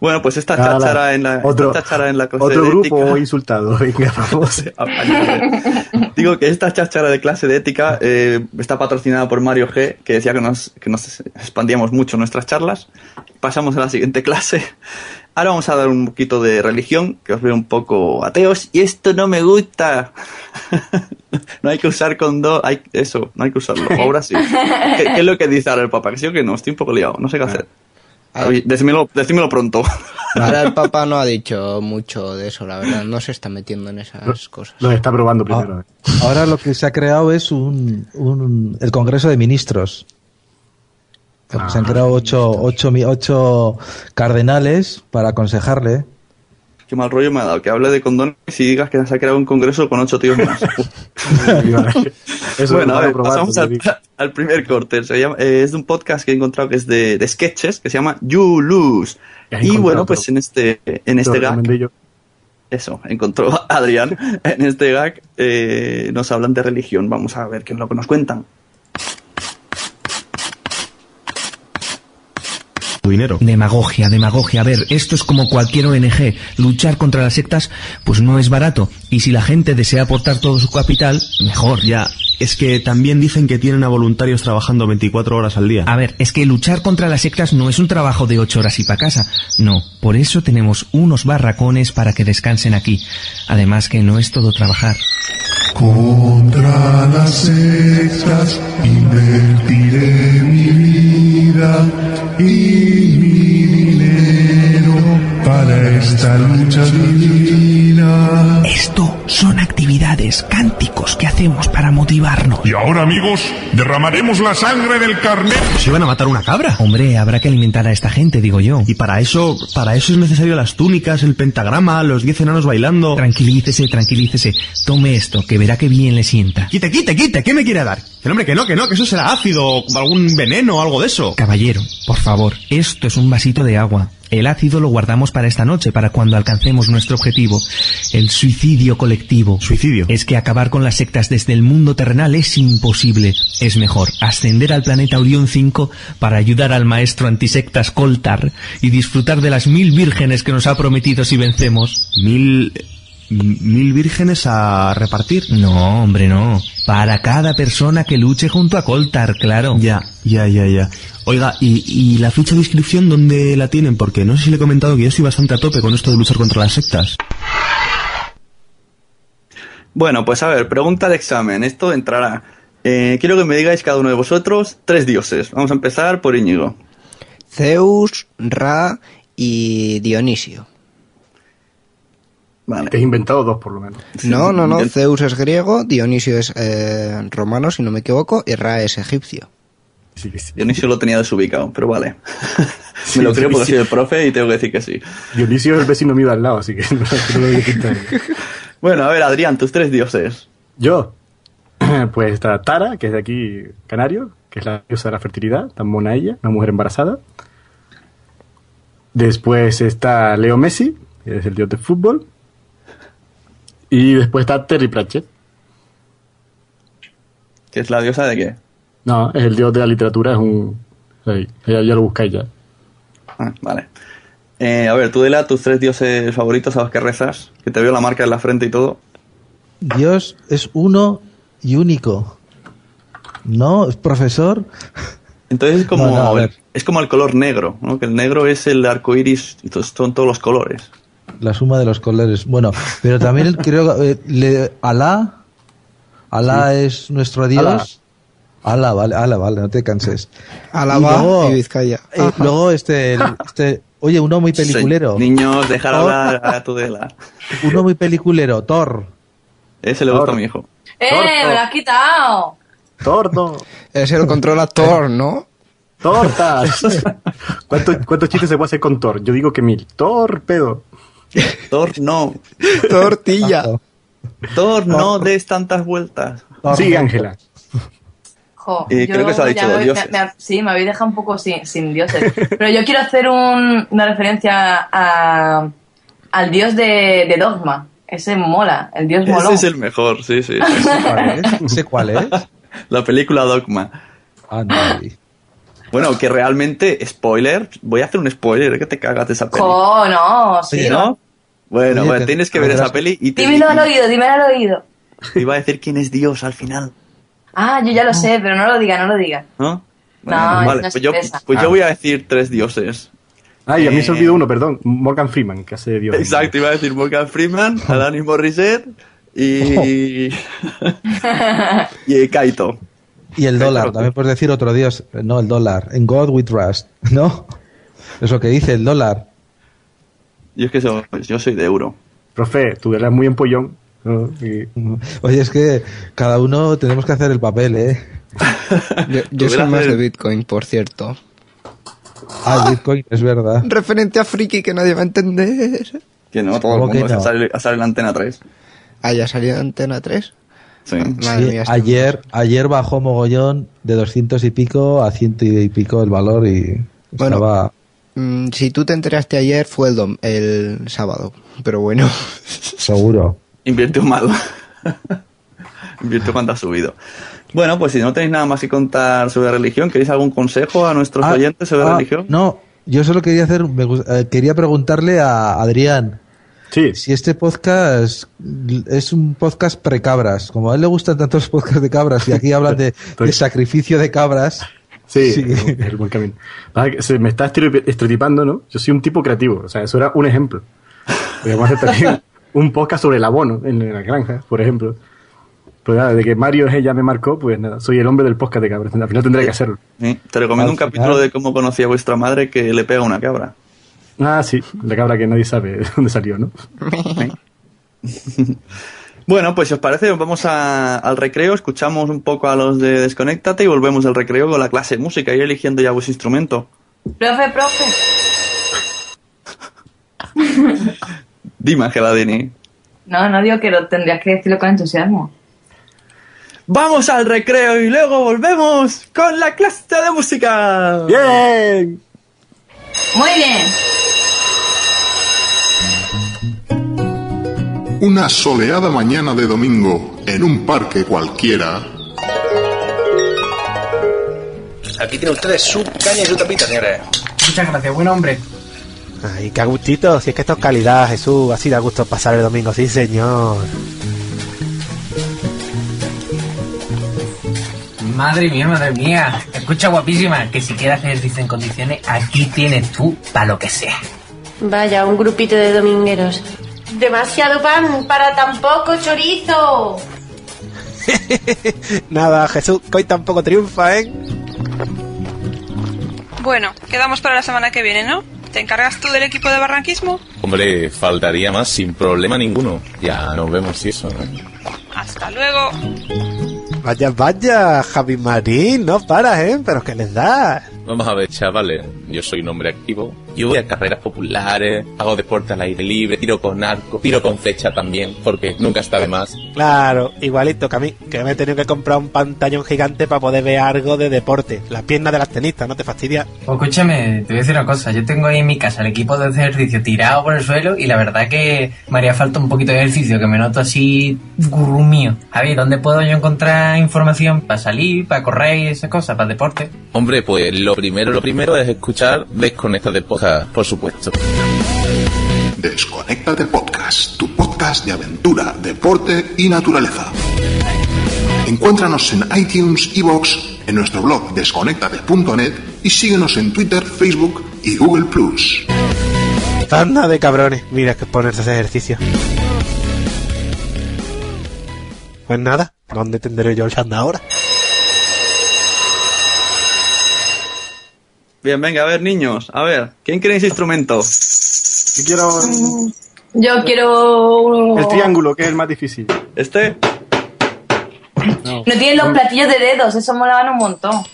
Bueno, pues esta Nada, cháchara en la, otro- esta cháchara en la clase Otro de grupo ética- insultado. Venga, vamos. Digo que esta cháchara de clase de ética eh, está patrocinada por Mario G, que decía que nos, que nos expandíamos mucho nuestras charlas. Pasamos a la siguiente clase. Ahora vamos a dar un poquito de religión, que os veo un poco ateos, y esto no me gusta. no hay que usar condón, hay eso, no hay que usarlo. Ahora sí. ¿Qué, qué es lo que dice ahora el Papa? Que sí o que no, estoy un poco liado, no sé qué hacer. Oye, decímelo, decímelo pronto. Ahora el Papa no ha dicho mucho de eso, la verdad, no se está metiendo en esas cosas. Lo está probando primero. Ahora lo que se ha creado es un, un- el Congreso de Ministros. Se han creado ocho, ocho, ocho cardenales para aconsejarle. Qué mal rollo me ha dado que hable de condones y digas que se ha creado un congreso con ocho tíos más. Eso bueno, a ver, probar, pasamos al, primer corte. Se llama- eh, es de un podcast que he encontrado que es de, de sketches, que se llama You Lose. Y bueno, pues en este, en Te este gag, yo. eso, encontró Adrián. En este gag eh, nos hablan de religión. Vamos a ver qué es lo que nos cuentan. Dinero. Demagogia, demagogia. A ver, esto es como cualquier ONG. Luchar contra las sectas, pues no es barato. Y si la gente desea aportar todo su capital, mejor. Ya, es que también dicen que tienen a voluntarios trabajando 24 horas al día. A ver, es que luchar contra las sectas no es un trabajo de ocho horas y pa' casa. No, por eso tenemos unos barracones para que descansen aquí. Además que no es todo trabajar. Contra las sectas invertiré mi vida y mi para esta lucha divina. Esto son actividades, cánticos que hacemos para motivarnos. Y ahora, amigos, derramaremos la sangre del carnet. ¿Se iban a matar una cabra? Hombre, habrá que alimentar a esta gente, digo yo. Y para eso, para eso es necesario las túnicas, el pentagrama, los diez enanos bailando. Tranquilícese, tranquilícese. Tome esto, que verá que bien le sienta. Quite, quite, quite, ¿qué me quiere dar? Que hombre, que no, que no, que eso será ácido, o algún veneno o algo de eso. Caballero, por favor, esto es un vasito de agua. El ácido lo guardamos para esta noche, para cuando alcancemos nuestro objetivo. El suicidio colectivo. ¿Suicidio? Es que acabar con las sectas desde el mundo terrenal es imposible. Es mejor ascender al planeta Orión 5 para ayudar al maestro antisectas Coltar y disfrutar de las mil vírgenes que nos ha prometido si vencemos. Mil... mil vírgenes a repartir. No, hombre, no. Para cada persona que luche junto a Coltar, claro. Ya, ya, ya, ya. Oiga, ¿y, y la ficha de inscripción dónde la tienen? Porque no sé si le he comentado que yo estoy bastante a tope con esto de luchar contra las sectas. Bueno, pues a ver, pregunta de examen. Esto entrará. Eh, quiero que me digáis cada uno de vosotros tres dioses. Vamos a empezar por Íñigo. Zeus, Ra y Dionisio. Vale. Te has inventado dos, por lo menos. No, no, no. Zeus es griego, Dionisio es eh, romano, si no me equivoco, y Ra es egipcio. Sí, sí. Dionisio lo tenía desubicado, pero vale. me lo creo porque soy el profe y tengo que decir que sí. Dionisio es el vecino mío al lado, así que no, no lo voy a quitar. Bueno, a ver, Adrián, tus tres dioses. Yo, pues está Tara, que es de aquí, canario, que es la diosa de la fertilidad, tan mona ella, una mujer embarazada. Después está Leo Messi, que es el dios del fútbol. Y después está Terry Pratchett. ¿Que es la diosa de qué? No, es el dios de la literatura, es un... ya, ya lo buscáis ya. Ah, vale. Eh, a ver, tú dile a tus tres dioses favoritos a los que rezas, que te veo la marca en la frente y todo. Dios es uno y único. ¿No? ¿Es profesor? Entonces es como, No, no, a ver. es como el color negro, ¿no? Que el negro es el arco iris son todos los colores. La suma de los colores. Bueno, pero también creo que eh, le- Alá, Alá es nuestro Dios. Alá, vale, Alá, vale, no te canses. Alaba y Vizcaya. eh, luego este, el- este, oye, uno muy peliculero. Sí, Niños, dejar Thor. hablar a Tudela. Uno muy peliculero, Thor. Ese le gusta a mi hijo. ¡Eh! ¡Me lo has quitado! Torto. Es el controla Thor, ¿no? ¡Tortas! ¿Cuántos, ¿Cuántos chistes se puede hacer con Thor? Yo digo que mil. ¡Torpedo! Thor, no. Tortilla. Thor, no des tantas vueltas. Sigue, Ángela. Jo, Eh, yo creo que se ha dicho me- dioses. me- me- sí, me habéis dejado un poco sin, sin dioses. Pero yo quiero hacer un- una referencia a, al dios de, de Dogma. Ese mola, el dios Ese molón. es el mejor, sí, sí. ¿Cuál es? No sé cuál es. La película Dogma. Ah, no. Bueno, que realmente, spoiler, voy a hacer un spoiler, que te cagas de esa peli. Jo, no, sí. ¿no? Bueno, Oye, bueno, te- tienes que ver esa peli y te, Dímelo al oído, dímelo al oído. te iba a decir quién es Dios al final, Ah, yo ya lo sé, pero no lo diga, no lo diga. ¿no? No, Bueno, es vale, pues yo, pues Ah. yo voy a decir tres dioses. Ay, a mí se Eh, olvidó uno, perdón. Morgan Freeman, que hace de Dios. Exacto, iba a decir Morgan Freeman, Alanis Morissette y... y Kaito. Y el dólar, también puedes decir otro Dios. No, el dólar. En God we trust. ¿No? Es lo que dice el dólar. Yo es que so- yo soy de euro. Profe, tú eres muy empollón. ¿No? Y- Oye, es que cada uno tenemos que hacer el papel, ¿eh? Yo, yo soy más de Bitcoin, por cierto. Ah, Bitcoin, es verdad. Referente a friki que nadie va a entender. Que no, todo el ¿Cómo que mundo. no? Sale, sale la antena 3. Ah, ya salió en Antena 3. Sí. Madre Sí, mía, ayer, ayer bajó mogollón de 200 y pico a ciento y pico el valor y Bueno. estaba... Mm, si tú te enteraste ayer, fue el, dom- el sábado. Pero bueno. Seguro. Invirtió mal. Invirtió cuando ha subido. Bueno, pues si no tenéis nada más que contar sobre religión, ¿queréis algún consejo a nuestros Ah, oyentes sobre ah, religión? No, yo solo quería hacer, me eh, quería preguntarle a Adrián si este podcast es un podcast pre-cabras. Como a él le gustan tanto los podcasts de cabras y aquí hablan de, de sacrificio de cabras. Sí, Sí. es el buen camino. Pasa que Se me está estereotip- estereotipando, ¿no? Yo soy un tipo creativo, o sea, eso era un ejemplo. Podríamos hacer también un podcast sobre el abono en la granja, por ejemplo. Pues nada, de que Mario G ya me marcó, pues nada, soy el hombre del podcast de cabras. Al final tendré que hacerlo. Sí, Te recomiendo Al un capítulo de cómo conocía vuestra madre que le pega una cabra. Ah, sí, la cabra que nadie sabe de dónde salió, ¿no? Bueno, pues si os parece, vamos a- al recreo, escuchamos un poco a los de Desconéctate y volvemos del recreo con la clase de música, ir eligiendo ya vuestro instrumento. Profe, profe. Dime, Ángela Dini. No, no digo que lo tendrías que decirlo con entusiasmo. ¡Vamos al recreo y luego volvemos con la clase de música! ¡Bien! Muy bien. Una soleada mañana de domingo, en un parque cualquiera, Aquí tienen ustedes su caña y su tapita, señores. Muchas gracias, buen hombre. Ay, qué gustito. Si es que esto es calidad, Jesús. Así da gusto pasar el domingo, sí, señor. Madre mía, madre mía. Escucha, guapísima, que si quieres hacer en condiciones, aquí tienes tú para lo que sea. Vaya, un grupito de domingueros. Demasiado pan para tan poco chorizo. Nada, Jesús, que hoy tampoco triunfa, ¿eh? Bueno, quedamos para la semana que viene, ¿no? ¿Te encargas tú del equipo de barranquismo? Hombre, faltaría más sin problema ninguno. Ya nos vemos si eso, ¿no? Hasta luego. Vaya, vaya, Javi Marín, no paras, ¿eh? Pero que les da. Vamos a ver, chavales. Yo soy un hombre activo Yo voy a carreras populares, hago deporte al aire libre, tiro con arco, tiro con flecha también, porque nunca está de más. Claro, igualito que a mí, que me he tenido que comprar un pantallón gigante para poder ver algo de deporte. Las piernas de las tenistas, ¿no te fastidia? Pues escúchame, te voy a decir una cosa. Yo tengo ahí en mi casa el equipo de ejercicio tirado por el suelo y la verdad que me haría falta un poquito de ejercicio, que me noto así gurú mío. A ver, ¿dónde puedo yo encontrar información para salir, para correr y esas cosas, para deporte? Hombre, pues lo primero, lo primero es escuchar Desconecta de Por supuesto. Desconéctate Podcast, tu podcast de aventura, deporte y naturaleza. Encuéntranos en iTunes, Evox, en nuestro blog desconectate.net y síguenos en Twitter, Facebook y Google Plus. Tanda de cabrones. Mira que ponerse a hacer ejercicio. Pues nada, ¿dónde tendré yo el chanda ahora? Bien, venga, a ver, niños. A ver, ¿quién quiere ese instrumento? Yo quiero Yo quiero. el triángulo, que es el más difícil. ¿Este? No. No tienen los platillos de dedos, eso molaban un montón.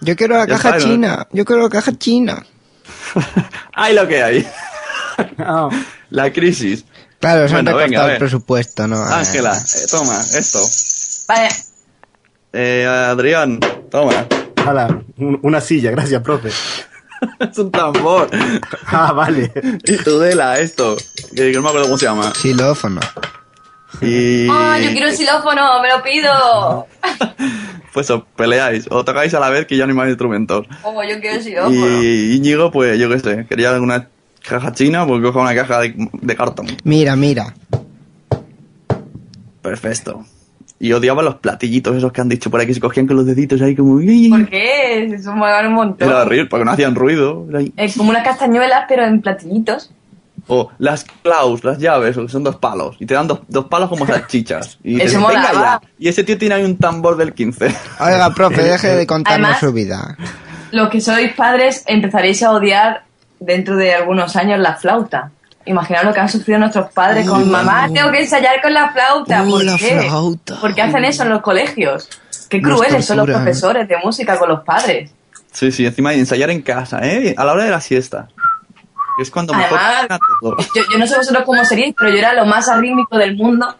Yo quiero la Ya caja china. Yo quiero la caja china. ¡Hay lo que hay! La crisis. Claro, se han Bueno, venga, recortado a el presupuesto, ¿no? Ángela, eh, toma, esto. Vale. Eh, Adrián, toma. Hala, un- una silla, gracias, profe. es un tambor. Ah, vale. Y Tudela, esto. Que no me acuerdo cómo se llama. Xilófono. Y. Ah, yo quiero el xilófono, me lo pido. Pues os peleáis. O tocáis a la vez que ya no hay más instrumentos. Oh, yo quiero el xilófono. Y Íñigo, pues yo qué sé. Quería alguna caja china, pues coja una caja de, de cartón. Mira, mira. Perfecto. Y odiaba los platillitos esos que han dicho por ahí que se cogían con los deditos ahí como. ¿Por qué? Eso molaban un montón. Era horrible, porque no hacían ruido. Era ahí. Es como unas castañuelas, pero en platillitos. O las claus, las llaves, que son dos palos. Y te dan dos, dos palos como salchichas. Y Eso dicen, "Venga ya". Y ese tío tiene ahí un tambor del 15. Oiga, profe, deje de contarnos Además- su vida. Los que sois padres empezaréis a odiar dentro de algunos años la flauta. Imaginad lo que han sufrido nuestros padres con mamá, tengo que ensayar con la flauta. Uy, ¿Por la qué? flauta. ¿Por qué hacen eso en los colegios? Qué Nos crueles son los profesores de música con los padres. Sí, sí, encima de ensayar en casa, ¿eh? A la hora de la siesta. Es cuando mejor Además, todo. Yo, yo no sé vosotros cómo seríais, pero yo era lo más arrítmico del mundo.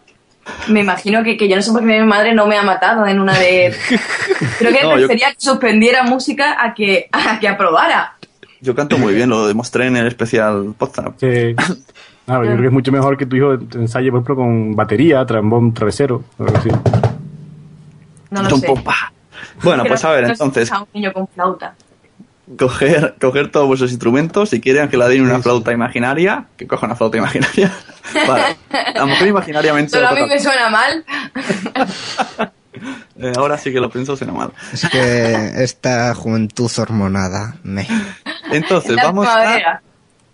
Me imagino que, que yo no sé por qué mi madre no me ha matado en una de... Creo que No, yo- prefería que suspendiera música a que, a que aprobara. Yo canto muy bien, lo demostré en el especial podcast. Sí. Claro, yo creo que es mucho mejor que tu hijo ensaye, por ejemplo, con batería, trambón travesero, o algo así. No lo Tom, sé. Bueno, Pero pues a ver, no entonces, a un niño con flauta. coger, coger todos vuestros instrumentos. Si quieren que la den una flauta imaginaria, que coja una flauta imaginaria. vale. A lo mejor imaginariamente. Solo lo a mí me suena mal. Eh, ahora sí que lo pienso, suena mal. Es que esta juventud hormonada. Me... Entonces, vamos a,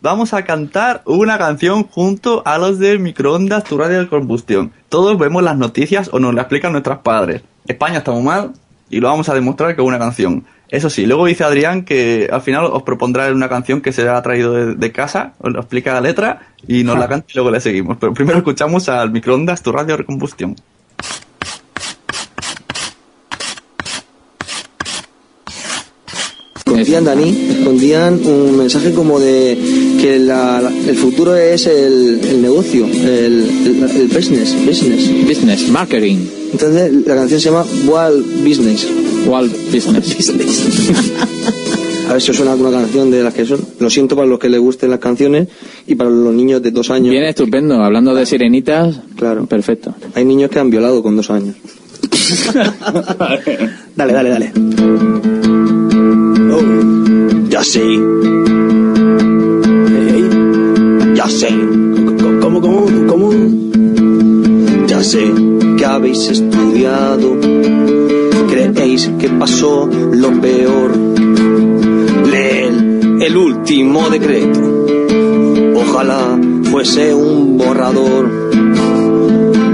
vamos a cantar una canción junto a los de microondas, tu radio de combustión. Todos vemos las noticias o nos la explican nuestros padres. España está muy mal y lo vamos a demostrar con una canción. Eso sí, luego dice Adrián que al final os propondrá una canción que se ha traído de, de casa, os lo explica la letra y nos la canta y luego le seguimos. Pero primero escuchamos al microondas, tu radio de combustión. Escondían, Dani, escondían un mensaje como de que la- la- el futuro es el, el negocio, el, el- el business, business. Business, marketing. Entonces la canción se llama Wall Business. Wall Business. A ver si os suena alguna canción de las que son. Lo siento para los que les gusten las canciones y para los niños de dos años. Viene estupendo. Hablando de sirenitas, Claro. perfecto. Hay niños que han violado con dos años. dale, dale, dale. Ya sé. Ya sé. ¿Cómo, cómo, cómo? Ya sé que habéis estudiado. Creéis que pasó lo peor. Leed el último decreto. Ojalá fuese un borrador.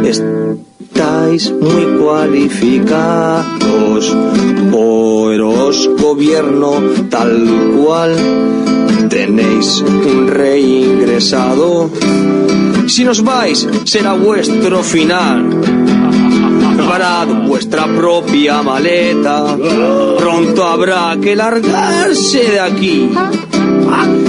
Estáis muy cualificados gobierno tal cual. Tenéis un reingresado. Si nos vais, será vuestro final. preparad vuestra propia maleta. Pronto habrá que largarse de aquí.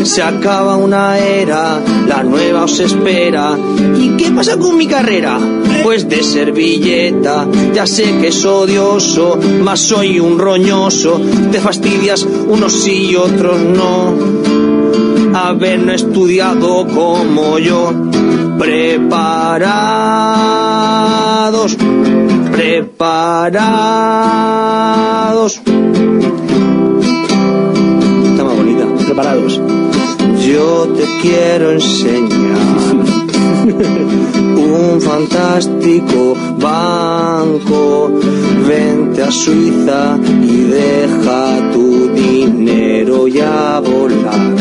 Se acaba una era, la nueva os espera. ¿Y qué pasa con mi carrera? Pues de servilleta, ya sé que es odioso, mas soy un roñoso. Te fastidias unos sí y otros no. Haber no estudiado como yo. Preparados, preparados. Preparados. Yo te quiero enseñar un fantástico banco. Vente a Suiza y deja tu dinero ya volar.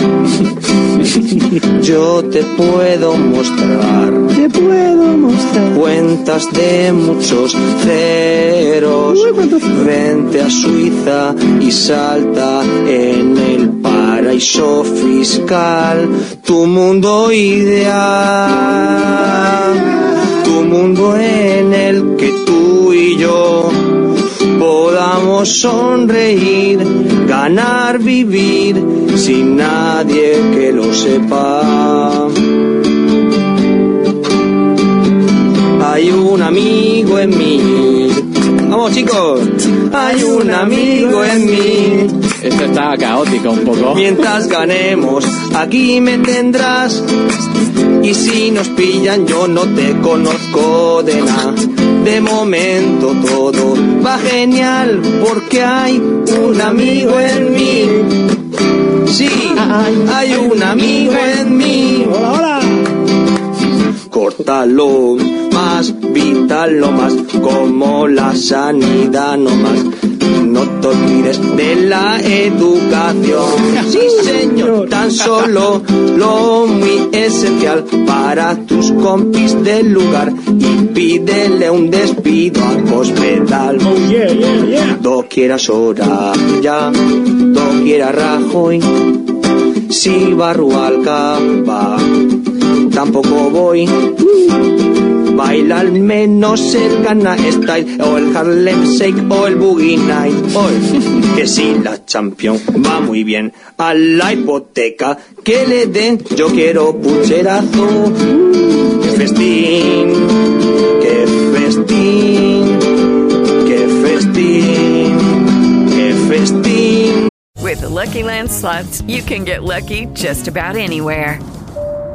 Yo te puedo mostrar, te puedo mostrar cuentas de muchos ceros. Vente a Suiza y salta en el fiscal, tu mundo ideal, tu mundo en el que tú y yo podamos sonreír, ganar, vivir sin nadie que lo sepa. Hay un amigo en mí. Vamos chicos, hay un amigo en mí. Esto está caótico un poco. Mientras ganemos, aquí me tendrás. Y si nos pillan, yo no te conozco de nada. De momento todo va genial porque hay un amigo en mí. Sí, hay un amigo en mí. Hola, hola. Córtalo más, vital no más, como la sanidad no más. No te olvides de la educación. Sí, señor, tan solo lo muy esencial para tus compis del lugar. Y pídele un despido a Cospedal. Do quieras hora ya, do quiera Rajoy. Si Barrualca va, tampoco voy. Baila al menos el Ghana Style o el Harlem Shake o el Boogie Night. Hoy, que si la Champion va muy bien a la hipoteca que le den, yo quiero pucherazo. Que festín, que festín, que festín, que festín. With Lucky Land slots, you can get lucky just about anywhere.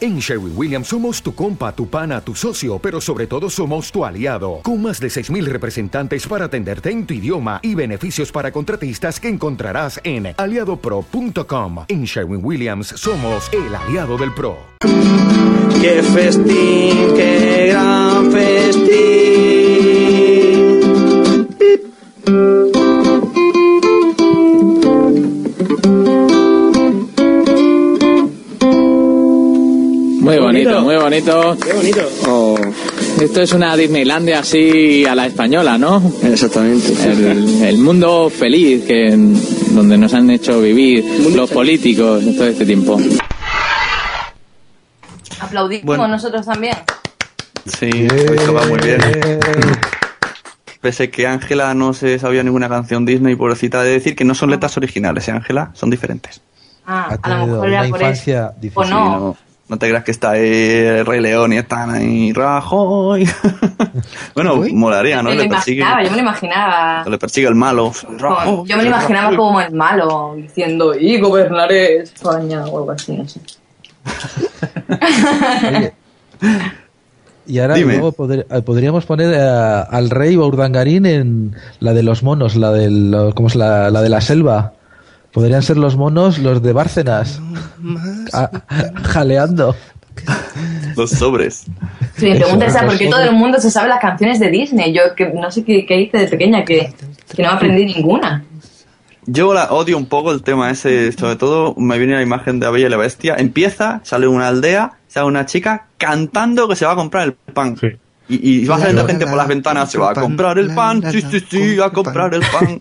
En Sherwin Williams somos tu compa, tu pana, tu socio, pero sobre todo somos tu aliado, con más de 6.000 representantes para atenderte en tu idioma y beneficios para contratistas que encontrarás en aliadopro.com. En Sherwin Williams somos el aliado del PRO. Qué festín, qué gran festín. Bonito. Qué bonito. Oh, esto es una Disneylandia así a la española, ¿no? Exactamente. El, el mundo feliz que donde nos han hecho vivir los políticos todo este tiempo. Aplaudimos Bueno. nosotros también. Sí, esto va muy bien. Pese que Ángela no se sabía ninguna canción Disney, pobrecita, de decir que no son letras originales, ¿eh, Ángela? Son diferentes. Ah, Ha a lo mejor una era por infancia eso. difícil. O no. No, te creas que está ahí el Rey León y están ahí Rajoy. bueno, molaría, ¿no? me Le persigue, imaginaba, yo me lo imaginaba. le persigue el malo. Como- yo me lo imaginaba como el malo, diciendo, y gobernaré España o algo así, no sé. Y ahora Dime. luego poder- eh, podríamos poner eh, al rey Baurdangarín en la de los monos, la, del, lo- ¿cómo es la, la de la selva. Podrían ser los monos los de Bárcenas, a- jaleando. Los sobres. Si me preguntas ¿sabes por qué todo el mundo se sabe las canciones de Disney, yo que no sé qué, qué hice de pequeña, que, que no aprendí ninguna. Yo la odio un poco el tema ese, sobre todo me viene la imagen de la Bella y la Bestia. Empieza, sale una aldea, sale una chica cantando que se va a comprar el pan. Y, y va saliendo gente por las ventanas, se va a comprar el pan, sí, sí, sí, a comprar el pan.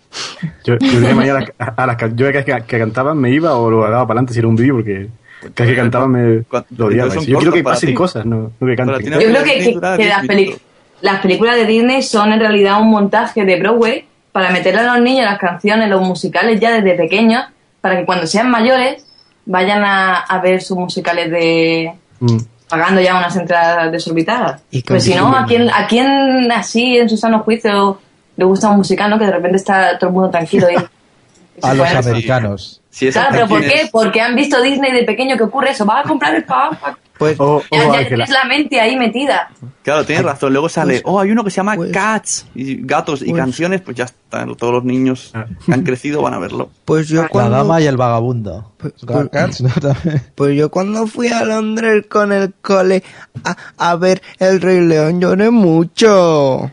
Yo, yo de mañana a, las ca- yo cada vez que, que cantaban me iba o lo daba para adelante si era un vídeo porque cada vez que cantaban me lo odiaba. son Yo quiero que pasen cosas, no, no que canten. Yo creo que, que- que las, películas de Disney son en realidad un montaje de Broadway para meterle a los niños las canciones, los musicales ya desde pequeños, para que cuando sean mayores vayan a, a ver sus musicales de Mm. Pagando ya unas entradas desorbitadas. Y Pues si no. ¿a quién, ¿a quién así en su sano juicio le gusta un musical, no? Que de repente está todo el mundo tranquilo y... A los Bueno, sí. americanos. Claro, pero ¿por qué? Porque han visto Disney de pequeño que ocurre eso. Va a comprar el pan. Pues, ya, ya tienes la mente ahí metida. Claro, tienes razón. Luego sale, oh, hay uno que se llama Pues Cats y gatos y canciones, pues ya están. Todos los niños que han crecido van a verlo. Pues yo La cuando, dama y el vagabundo. pues- Cats, ¿no? También. pues yo cuando fui a Londres con el cole a, a ver El Rey León lloré mucho.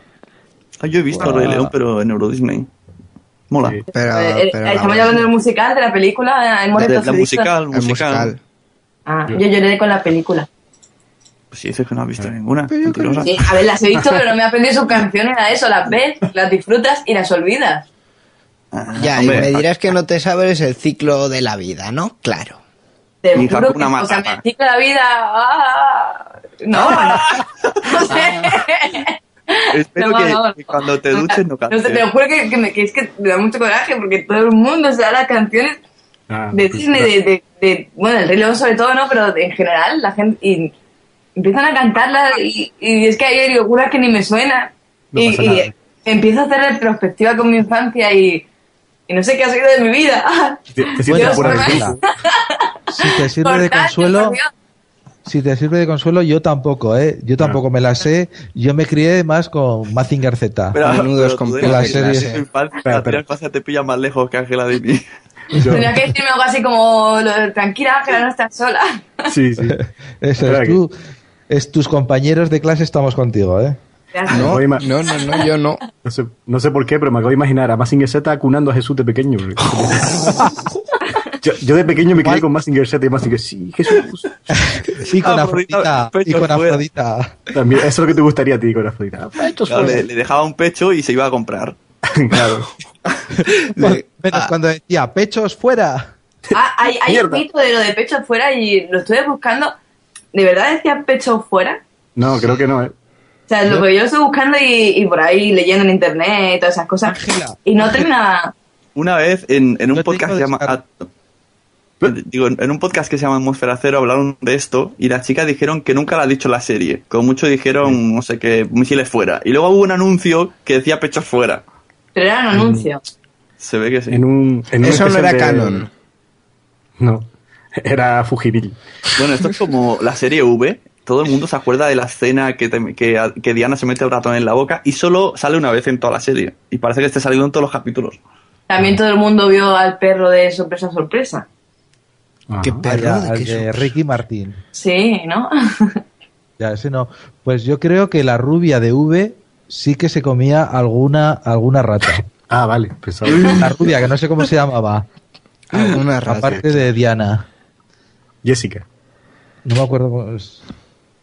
Ah, yo he visto el Rey León, pero en Euro Disney. Mola. Pero, Eh, eh, pero estamos la- hablando del musical, de la película. Hemos De- de la musical, el musical. musical. Ah, yo lloré con la película. Pues si dices que no has visto ninguna. mentirosa. Sí, a ver, las he visto, pero no me he aprendido sus canciones, a eso. Las ves, las disfrutas y las olvidas. Ya, Hombre, y me dirás que no te sabes el ciclo de la vida, ¿no? Claro. Te Mi juro que, Hakuna o sea, me ciclo la vida. ah, no, no sé. Espero No, que, no. que cuando te duches no No cantes. sé, te lo juro que, que me- que es que me da mucho coraje porque todo el mundo se da las canciones Ah, de pues, Disney, de, de, de- bueno, el Rey León sobre todo, ¿no? Pero en general, la gente, y empiezan a cantarla y, y es que hay algunas que ni me suenan. No y, empiezo a hacer retrospectiva con mi infancia y, y no sé qué ha sido de mi vida. Te, te te sirve de consuelo. Si te sirve de consuelo, yo tampoco, ¿eh? Yo tampoco me la sé. Yo me crié más con Mazinger Z. Pero, Menudos pero con la la serie. infancia, Espera, la espera. infancia te pilla más lejos que Ángela Dini. Yo- Tenía que decirme algo así como, tranquila, Ángela, no estás sola. sí, sí. Eso es tú. Es tus compañeros de clase estamos contigo, ¿eh? No, no, no, no, yo no. No sé, no sé por qué, pero me acabo de imaginar a Mazinger Z acunando a Jesús de pequeño. Yo, yo de pequeño me crié con Mazinger Z y Mazinger, sí, Jesús. Y con Afrodita. Y pechos con fuera. Afrodita. También, eso es lo que te gustaría a ti con Afrodita. Pechos Claro, le, le dejaba un pecho y se iba a comprar. claro. Menos cuando decía pechos fuera. Ah, hay, hay un mito de lo de pecho fuera y lo estuve buscando. ¿De verdad decía pecho fuera? No, creo que no, ¿eh? O sea, lo que yo estoy buscando y, y por ahí leyendo en internet y todas esas cosas. Y no terminaba. Una vez en, en un Yo podcast que tengo se llama... descarga. ah, Digo, en un podcast que se llama Atmósfera Cero hablaron de esto y las chicas dijeron que nunca lo ha dicho la serie. Como mucho dijeron, no sé qué, misiles fuera. Y luego hubo un anuncio que decía pechos fuera. Pero era un anuncio. Se ve que sí. En un, en un Eso no era de- canon. No, era Fujimil. Bueno, esto es como la serie V. Todo el mundo se acuerda de la escena que, te- que, que Diana se mete el ratón en la boca y solo sale una vez en toda la serie. Y parece que esté saliendo en todos los capítulos. También todo el mundo vio al perro de sorpresa sorpresa. Qué Ajá. perro, Vaya, ¿de al qué de sos? Ricky Martín. Sí, ¿no? Ya, ese no. Pues yo creo que la rubia de V sí que se comía alguna, alguna rata. Ah, vale. Pensaba. La rubia, que no sé cómo se llamaba. Alguna rata. Aparte de Diana. Jessica. No me acuerdo cómo es.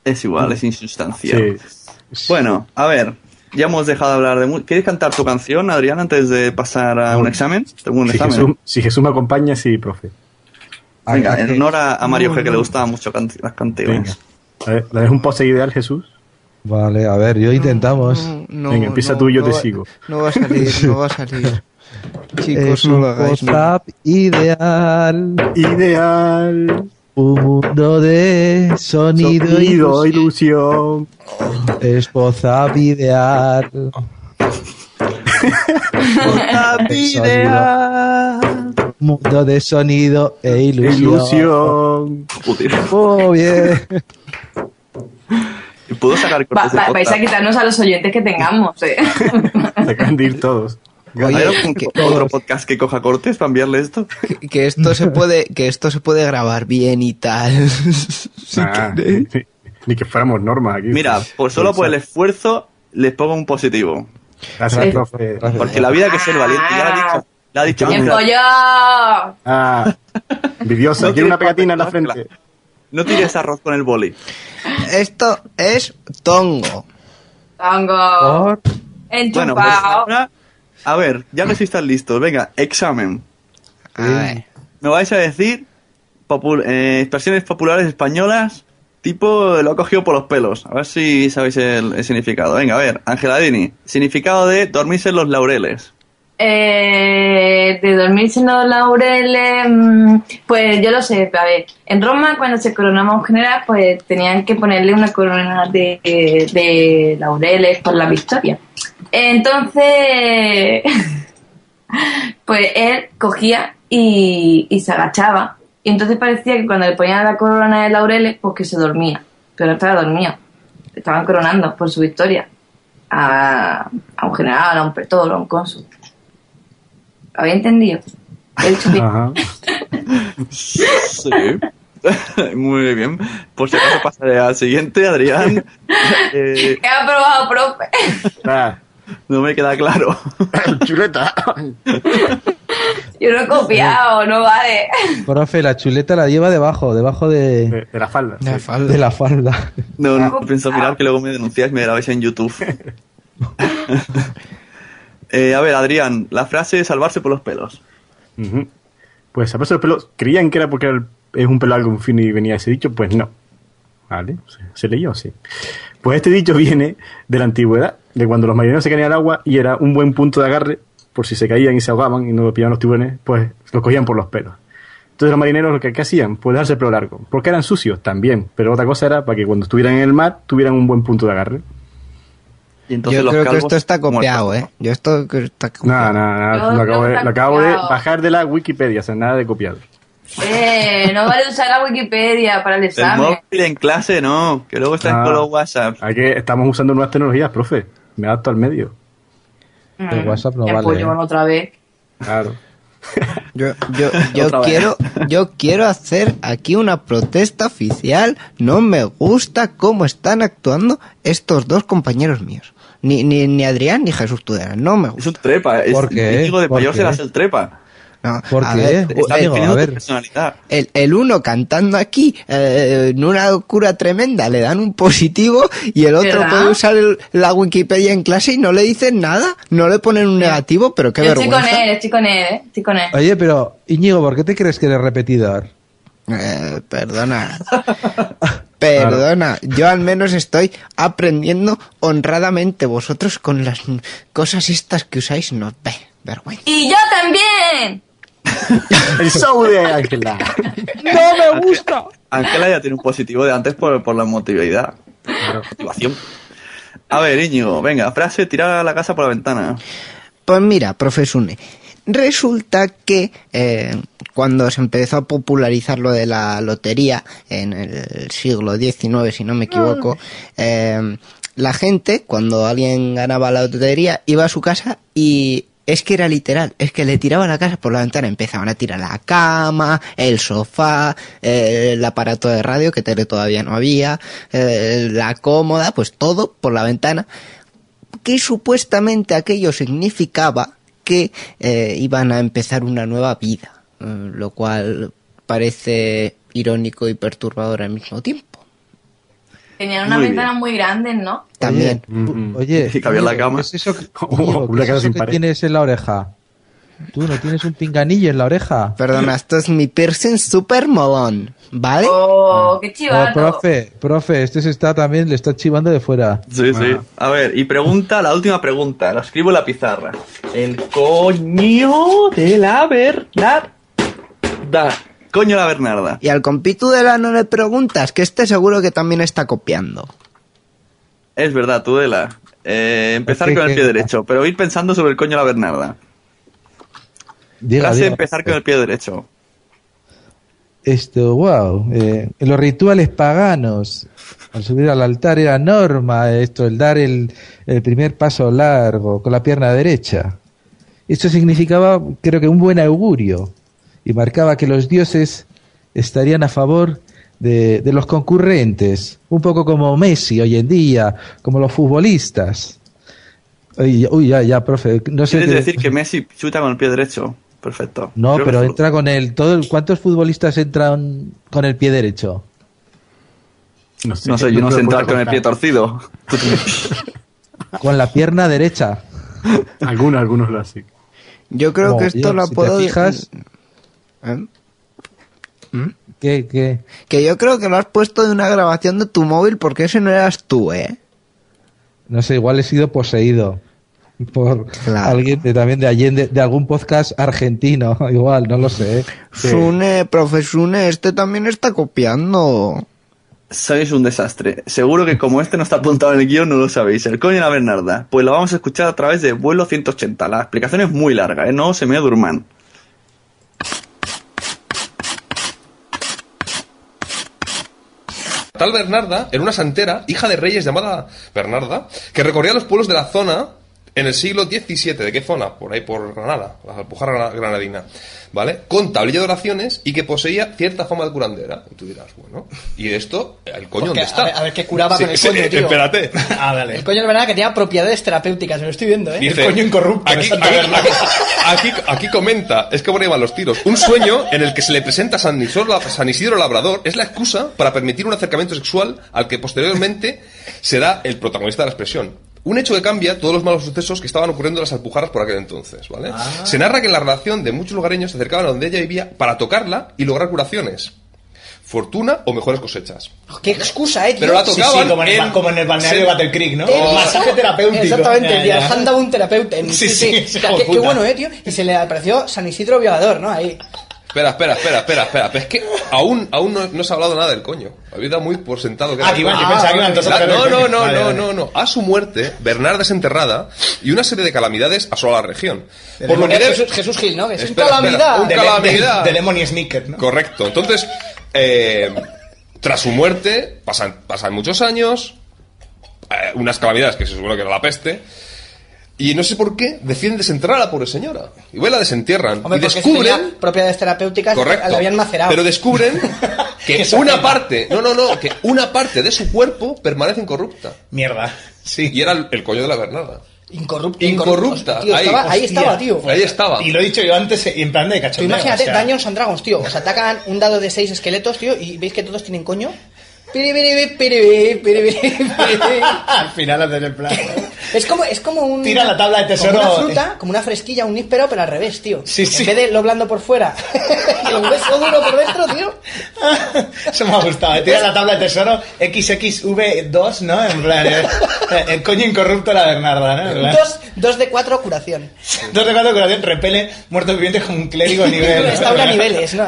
Es igual, es insustancial. Sí. Bueno, a ver. Ya hemos dejado de hablar de... ¿Quieres cantar tu canción, Adrián, antes de pasar a un examen? Tengo un Si examen. Jesús, si Jesús me acompaña, sí, profe. Venga, en honor a, a Mario G, que le gustaban mucho can- las Venga. canciones. A ver, ¿la un pose ideal, Jesús? Vale, a ver, yo intentamos. No, Venga, empieza no, tú y yo no te va- sigo. No va a salir, no va a salir. Chicos, es no un lo hagáis. no. WhatsApp ideal. Ideal. Un mundo de sonido, y Sonido, ilusión. Es WhatsApp ideal. WhatsApp ideal. Mundo de sonido e ilusión. Ilusión. Joder. Oh, bien. ¿Y ¿Puedo sacar Va- vais a quitarnos a los oyentes que tengamos, ¿eh? Se acaban de ir todos. ¿Hay algún que- otro podcast que coja cortes para enviarle esto? Que, que esto se puede, que esto se puede grabar bien y tal. Si Ah, ni, ni que fuéramos normas aquí. Mira, por solo por el esfuerzo les pongo un positivo. Gracias, profe. Porque la vida hay que ser valiente, ya lo ha dicho. Le ha dicho ¡Tiempo Ángela, ya! Ah, envidiosa. No Quiere una tires pegatina en la frente. no tires arroz con el boli. Esto es tongo. Tango. Bueno, pues ahora, a ver, ya que sí están listos, venga, examen. A ver. Me vais a decir popu- eh, expresiones populares españolas, tipo lo he cogido por los pelos. A ver si sabéis el, el significado. Venga, a ver, Ángela Dini. Significado de dormirse en los laureles. Eh, de dormirse en los laureles, mm, pues yo lo sé, a ver, en Roma cuando se coronaba un general, pues tenían que ponerle una corona de, de laureles por la victoria. Entonces, pues él cogía y, y se agachaba, y entonces parecía que cuando le ponían la corona de laureles, pues que se dormía, pero no estaba dormido, estaban coronando por su victoria a, a un general, a un pretor, a un cónsul. ¿Lo había entendido? Bien. Ajá. Sí. Muy bien. Por si acaso pasaré al siguiente, Adrián. Eh, He aprobado, profe. Ah, no me queda claro. chuleta. Yo no he copiado, no vale. Profe, la chuleta la lleva debajo, debajo de, De, de la falda. La sí. falda. de la falda. No, no, pienso mirar que luego me denunciáis y me grabáis en YouTube. Eh, a ver, Adrián, la frase salvarse por los pelos. Pues a pesar de pelos, creían que era porque era es un pelo algo fin y venía ese dicho, pues no. ¿Vale? Se, leyó así. Pues este dicho viene de la antigüedad, de cuando los marineros se caían al agua y era un buen punto de agarre, por si se caían y se ahogaban y no pillaban los tiburones, pues los cogían por los pelos. Entonces los marineros lo que, que hacían, pues dejarse el pelo largo. Porque eran sucios también, pero otra cosa era para que cuando estuvieran en el mar tuvieran un buen punto de agarre. Y entonces Yo los creo que calvos esto está copiado, muertos, ¿eh? Yo esto que está copiado. Nada, nada, nada. No, Lo acabo, no de, lo acabo de bajar de la Wikipedia, o sea, nada de copiado. Eh, no vale usar la Wikipedia para el El examen. móvil en clase no, que luego están Ah. con los WhatsApp. Hay que, estamos usando nuevas tecnologías, profe. Me adapto al medio. El WhatsApp no vale. pues, ¿eh? otra vez. Claro. Yo, yo, yo Otra vez. quiero, yo quiero hacer aquí una protesta oficial. No me gusta cómo están actuando estos dos compañeros míos. Ni, ni, ni Adrián ni Jesús Tudela. No me Es gusta. un trepa. Es ¿Por qué? Íñigo de ¿Por Mayor qué? serás el trepa. No, ¿Por a qué? ver, Está Amigo, a ver. personalidad. el, el uno cantando aquí eh, en una locura tremenda le dan un positivo y el otro ¿Verdad? puede usar el- la Wikipedia en clase y no le dicen nada, no le ponen un negativo, pero qué Yo estoy vergüenza. con él, estoy con él, ¿eh? Estoy con él. Oye, pero Íñigo, ¿por qué te crees que eres repetidor? Eh, perdona. Perdona, yo al menos estoy aprendiendo honradamente. Vosotros con las cosas estas que usáis, no ve, vergüenza. ¡Y yo también! El show de Ángela. ¡No me gusta! Ángela ya tiene un positivo de antes por, por la motividad. Motivación. A ver, Íñigo, venga, frase, tirar la casa por la ventana. Pues mira, profesune, resulta que eh, cuando se empezó a popularizar lo de la lotería en el siglo XIX, si no me equivoco, eh, la gente, cuando alguien ganaba la lotería, iba a su casa y es que era literal, es que le tiraban la casa por la ventana, empezaban a tirar la cama, el sofá, eh, el aparato de radio, que todavía no había, la cómoda, pues todo por la ventana que supuestamente aquello significaba que eh, iban a empezar una nueva vida, eh, lo cual parece irónico y perturbador al mismo tiempo. Tenían unas Muy ventanas muy grandes, ¿no? También. Oye, Y cabía en la cama. ¿qué es eso, que- Una Íñigo, ¿qué es casa eso sin que pared. tienes en la oreja? ¿Tú no tienes un pinganillo en la oreja? Perdona, esto es mi piercing super molón, ¿vale? ¡Oh, qué Oh, chivato! profe, profe, este se está también, le está chivando de fuera. Sí, sí. A ver, y pregunta, la última pregunta, la escribo en la pizarra. El coño de la Bernarda. Coño la Bernarda. Y al compitu de la no le preguntas, que este seguro que también está copiando. Es verdad, Tudela. Eh, empezar Es que- con el que- pie derecho, pero ir pensando sobre el coño la Bernarda. Diga, Frase diga. empezar con el pie derecho. Esto, wow. eh, en los rituales paganos, al subir al altar era norma esto, el dar el, el primer paso largo con la pierna derecha. Esto significaba, creo que, un buen augurio y marcaba que los dioses estarían a favor de, de los concurrentes, un poco como Messi hoy en día, como los futbolistas. Uy, uy, ya, ya, profe, no sé. ¿Quieres qué- decir que Messi chuta con el pie derecho? Perfecto. No, Creo pero entra con el todo. el- ¿Cuántos futbolistas entran con el pie derecho? No No sé, yo no sé entrar con el pie torcido. Con la pierna derecha. Algunos, algunos lo hacen. Yo creo Como que esto yo, lo si te puedo... fijas- ¿Eh? ¿Qué, qué? Que yo creo que lo has puesto de una grabación de tu móvil porque ese no eras tú, ¿eh? No sé, igual he sido poseído por Claro. alguien de, también de Allende, de algún podcast argentino, igual, no lo sé. ¿eh? Sune, profe Sune, este también está copiando. Sois un desastre. Seguro que como este no está apuntado en el guion, no lo sabéis. El coño de la Bernarda. Pues lo vamos a escuchar a través de vuelo 180. La explicación es muy larga, ¿eh? No se me durman. Tal Bernarda era una santera, hija de reyes llamada Bernarda, que recorría los pueblos de la zona en el siglo XVII. ¿De qué zona? Por ahí, por Granada, la Alpujarra granadina. ¿Vale? Con tablilla de oraciones y que poseía cierta fama de curandera. Y tú dirás, bueno, ¿y esto? ¿El coño Porque, dónde está? a ver- a ver qué curaba con el Sí, coño, tío. Espérate. Ah, vale. El coño de verdad que tenía propiedades terapéuticas, me lo estoy viendo, ¿eh? Dice, coño incorrupto, aquí- aquí comenta, es que por ahí van los tiros. Un sueño en el que se le presenta a San Isidro, San Isidro Labrador es la excusa para permitir un acercamiento sexual al que posteriormente será el protagonista de la expresión. Un hecho que cambia todos los malos sucesos que estaban ocurriendo en las alpujarras por aquel entonces, ¿vale? Ah. Se narra que en la relación de muchos lugareños se acercaban a donde ella vivía para tocarla y lograr curaciones. Fortuna o mejores cosechas. Qué excusa, eh, tío. Pero la Sí, tocaban sí, como en el, en- como en el balneario se- de Battle Creek, ¿no? Eh, Masaje terapéutico. Exactamente, Ya, el día ya. anda un terapeuta. Sí, Sí, sí, sí. qué, qué bueno, eh, tío. Y se le apareció San Isidro Violador, ¿no? Ahí. Espera, espera, espera, espera, espera. Pero es que aún, aún no, no se ha hablado nada del coño. Habéis dado muy por sentado que Ah, era que iban- yo pensaba que iban todos a La- hablar No, del no, coño. no, Vale, no, vale. no, no. A su muerte, Bernarda es enterrada y una serie de calamidades asola la región. Por lo que debe- Jesús, Jesús Gil, ¿no? Que es Espera, espera, calamidad. un De, calamidad. de, de Lemon y Snicket, ¿no? Correcto. Entonces, eh, tras su muerte, pasan, pasan muchos años, eh, unas calamidades que se supone que era la peste, y no sé por qué deciden desenterrar a la pobre señora. Y la desentierran. Hombre, y descubren... propiedades terapéuticas Correcto. la habían macerado. Pero descubren que una parte, no, no, no, que una parte de su cuerpo permanece incorrupta. Mierda. Sí. Y era el, el coño de la Bernarda. Incorrupto. Incorrupta. Tío, ahí, estaba- ahí estaba, tío. Ahí estaba. Y lo he dicho yo antes en plan de cachondeo. imagínate, o sea, Dungeons and Dragons, tío. Os atacan un dado de seis esqueletos, tío, y veis que todos tienen coño. Al final hacer el plan. Es como, es como un. Tira la tabla de tesoro. Como una fruta, como una fresquilla, un níspero, pero al revés, tío. Sí, sí. En vez de lo blando por fuera y el hueso duro por dentro, tío. Eso me ha gustado. eh. Tira la tabla de tesoro XXV2, ¿no? En plan, eh, el coño incorrupto de la Bernarda, ¿no? Dos, dos de cuatro curación. Dos de cuatro curación repele muertos vivientes como un clérigo a nivel. Restaura niveles, ¿no?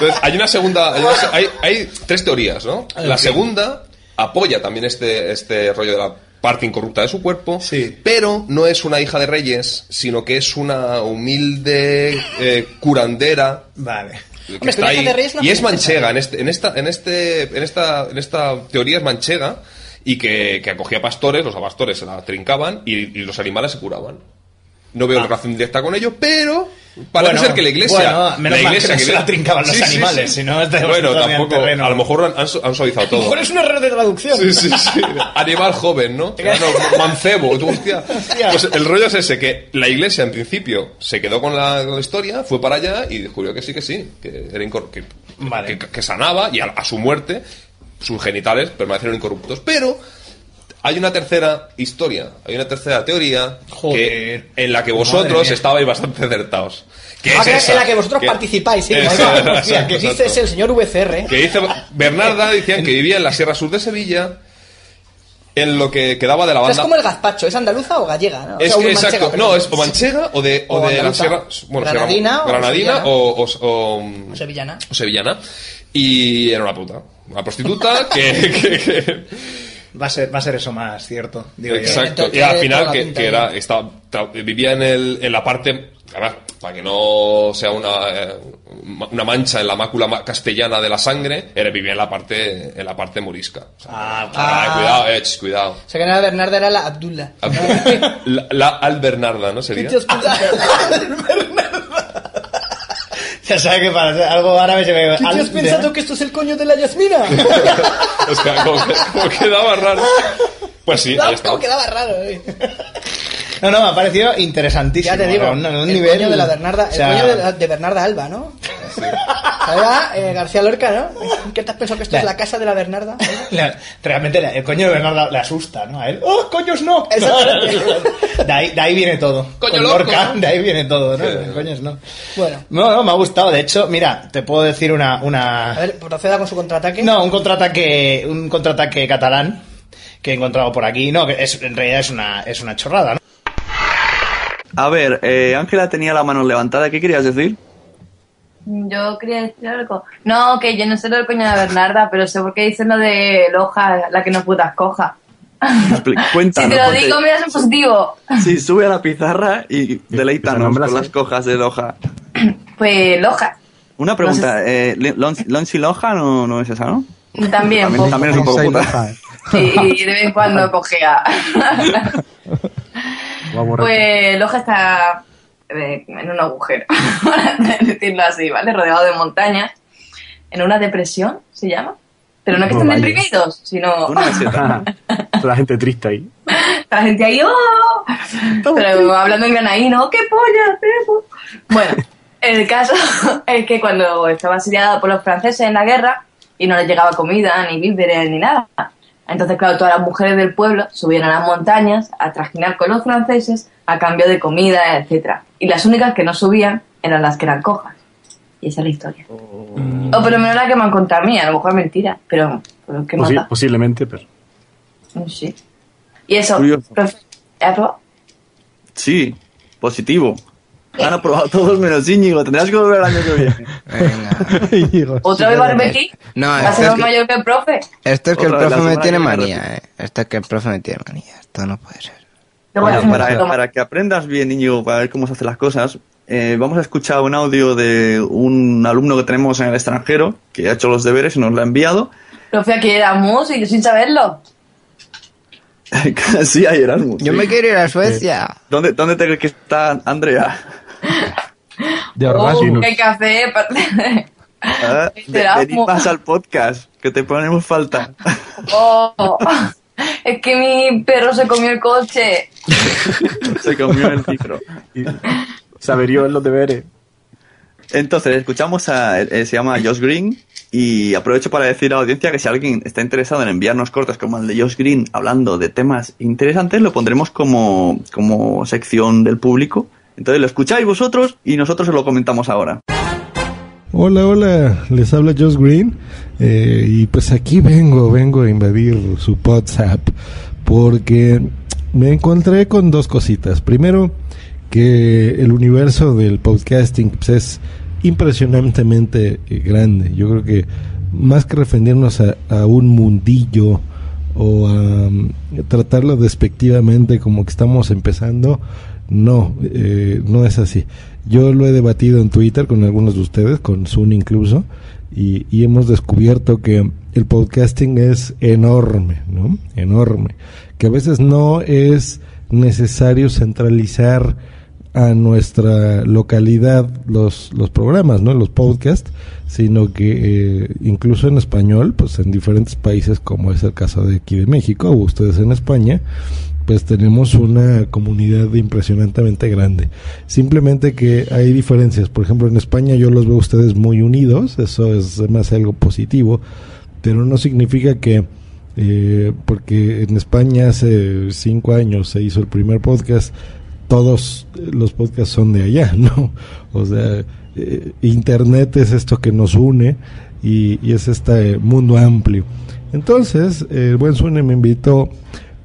Entonces, hay una segunda. Hay, una se- hay- hay tres teorías, ¿no? La segunda apoya también este, este rollo de la parte incorrupta de su cuerpo, pero no es una hija de reyes, sino que es una humilde eh, curandera. Vale. que Hombre, está una hija ahí. de reyes no y es manchega, en, este, en, esta, en, este, en, esta, en esta teoría es manchega y que, que acogía pastores, los pastores se la trincaban y, y los animales se curaban. No veo relación directa con ello, pero parece Bueno, ser que la iglesia. bueno, menos la mal iglesia que no se la trincaban los animales, si no, estaríamos Bueno, todavía en tampoco. A lo mejor han, han su- han suavizado A lo mejor todo. es un error de traducción. Sí, sí, sí. Animal joven, ¿no? Mancebo. tú, hostia. Pues el rollo es ese, que la iglesia en principio se quedó con la, con la historia, fue para allá y descubrió que sí, que sí, que, era que, que, que sanaba y a, a su muerte sus genitales permanecieron incorruptos. Pero hay una tercera historia, hay una tercera teoría que, en la que vosotros estabais bastante acertados. Que Ah, es en la que vosotros que- participáis, sí. Que dice es el señor VCR. Que dice Bernarda decían que vivía en la Sierra Sur de Sevilla, en lo que quedaba de la O sea, banda. es como el gazpacho, ¿es andaluza o gallega? ¿no? O Es sea, que, un manchega, exacto, perdón. no, es o manchega o de, o O de la. Sierra. Bueno, Granadina o Granadina sevillana. o, o- o- O sevillana. o sevillana. Y era una puta. Una prostituta que. que- que- Va a ser, va a ser eso más cierto. Digo yo. exacto. Y al final que, que era, estaba, vivía en, el, en la parte. Además, para que no sea una, eh, una mancha en la mácula castellana de la sangre, era, vivía en la parte, en la parte morisca. O sea, Ah, ah, cuidado, eh, cuidado. O sea, que no era Bernarda, era la Abdullah. La, la Albernarda, ¿no sería? Ya sabe que para hacer algo árabe se ve. ¿Qué te has pensado que esto es el coño de la Yasmina? Es que como, que- como quedaba raro. Pues sí, ahí está. ¿Cómo quedaba raro, eh? No, no, me ha parecido interesantísimo. Ya te digo, un, un el nivel coño de la Bernarda, o sea, el coño de, la- de Bernarda Alba, ¿no? ¿Sabes? Eh, García Lorca, ¿no? ¿Qué te has pensado que esto es la casa de la Bernarda? la- realmente la- el coño de Bernardo le asusta, ¿no? A él, ¡oh, coños no! de, ahí, de ahí viene todo. Coño Con loco, Lorca, ¿no? de ahí viene todo, ¿no? Coños no. Bueno, No, no, me ha gustado. De hecho, mira, te puedo decir una... una... a ver, proceda con su contraataque. No, un contraataque, un contraataque catalán que he encontrado por aquí. No, que es, en realidad es una, es una chorrada, ¿no? A ver, eh, Ángela tenía la mano levantada. ¿Qué querías decir? Yo quería decir algo. No, que yo no sé lo del coño de Bernarda, pero sé por qué dicen lo de Loja, la que no putas coja. Expli- Si Cuéntanos. te lo ponte- digo, me das un positivo. Sí, sube a la pizarra y deleítanos con las cojas de Loja. Pues Loja. Una pregunta, eh, Lon- Lonchi Loja no, no es esa, ¿no? También, También, poco. también es un poco puta. Y, y de vez en cuando cojea. Pues Loja está eh, en un agujero, para decirlo así, ¿vale? Rodeado de montañas, en una depresión, se llama. Pero no que estén deprimidos, sino Toda la gente triste ahí. la gente ahí, ¡oh! Pero hablando en granaíno, ¡qué polla hacemos! Bueno, el caso es que cuando estaba asediada por los franceses en la guerra y no les llegaba comida, ni víveres, ni nada. Entonces, claro, todas las mujeres del pueblo subían a las montañas a trajinar con los franceses a cambio de comida, etcétera. Y las únicas que no subían eran las que eran cojas. Y esa es la historia. O por lo menos la que me han contado a mí, a lo mejor es mentira, pero, pero ¿qué Posi- mata? posiblemente, pero. Sí. Y eso. Sí, positivo. Han aprobado todos menos Íñigo. Tendrás que volver el año que viene. ¿Otra vez? No, ¿Va a esto ser es más que- mayor que el profe? Esto es que el profe me tiene manía, eh. Esto es que el profe me tiene manía. Esto no puede ser. Bueno, para, para que aprendas bien, Íñigo, para ver cómo se hacen las cosas, eh, vamos a escuchar un audio de un alumno que tenemos en el extranjero, que ha hecho los deberes y nos lo ha enviado. Profe, aquí éramos y yo sin saberlo. sí, hay Erasmus. Yo sí. me quiero ir a Suecia. ¿Dónde, ¿Dónde te crees que está Andrea? De Oh, qué café. Ah, ve- Erasmus. Vení más al podcast, que te ponemos falta. Oh, es que mi perro se comió el coche. Se comió el micro. Se averió en los deberes. Entonces, escuchamos a. eh, se llama Josh Green. Y aprovecho para decir a la audiencia que si alguien está interesado en enviarnos cortes como el de Josh Green hablando de temas interesantes, lo pondremos como, como sección del público. Entonces lo escucháis vosotros y nosotros os lo comentamos ahora. Hola, hola, les habla Josh Green eh, y pues aquí vengo, vengo a invadir su WhatsApp porque me encontré con dos cositas. Primero, que el universo del podcasting pues, es impresionantemente eh, grande. Yo creo que más que referirnos a, un mundillo o a mm, tratarlo despectivamente como que estamos empezando, no, eh, no es así. Yo lo he debatido en Twitter con algunos de ustedes, con Sun incluso, y, y hemos descubierto que el podcasting es enorme, ¿no? Enorme. Que a veces no es necesario centralizar a nuestra localidad los, los programas, ¿no? Los podcasts, sino que eh, incluso en español, pues en diferentes países, como es el caso de aquí de México, o ustedes en España, pues tenemos una comunidad impresionantemente grande. Simplemente que hay diferencias. Por ejemplo, en España yo los veo a ustedes muy unidos, eso es más algo positivo, pero no significa que eh, porque en España hace cinco años se hizo el primer podcast, todos los podcasts son de allá, ¿no? O sea, eh, Internet es esto que nos une y, es este mundo amplio. Entonces, el buen Sune me invitó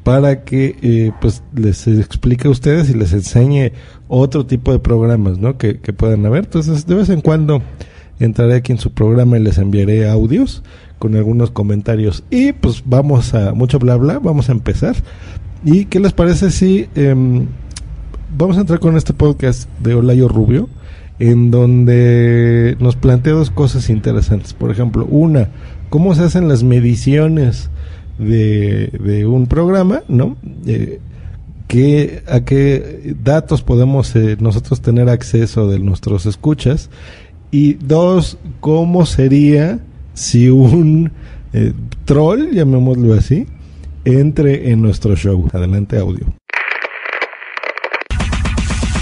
para que eh, pues les explique a ustedes y les enseñe otro tipo de programas, ¿no? Que, que puedan haber. Entonces, de vez en cuando entraré aquí en su programa y les enviaré audios con algunos comentarios. Y pues vamos a, mucho bla bla, vamos a empezar. ¿Y qué les parece si em, vamos a entrar con este podcast de Olayo Rubio? En donde nos plantea dos cosas interesantes. Por ejemplo, una, cómo se hacen las mediciones de, de un programa, ¿no? Eh, que, a qué datos podemos eh, nosotros tener acceso de nuestros escuchas y dos cómo sería si un eh, troll llamémoslo así entre en nuestro show adelante audio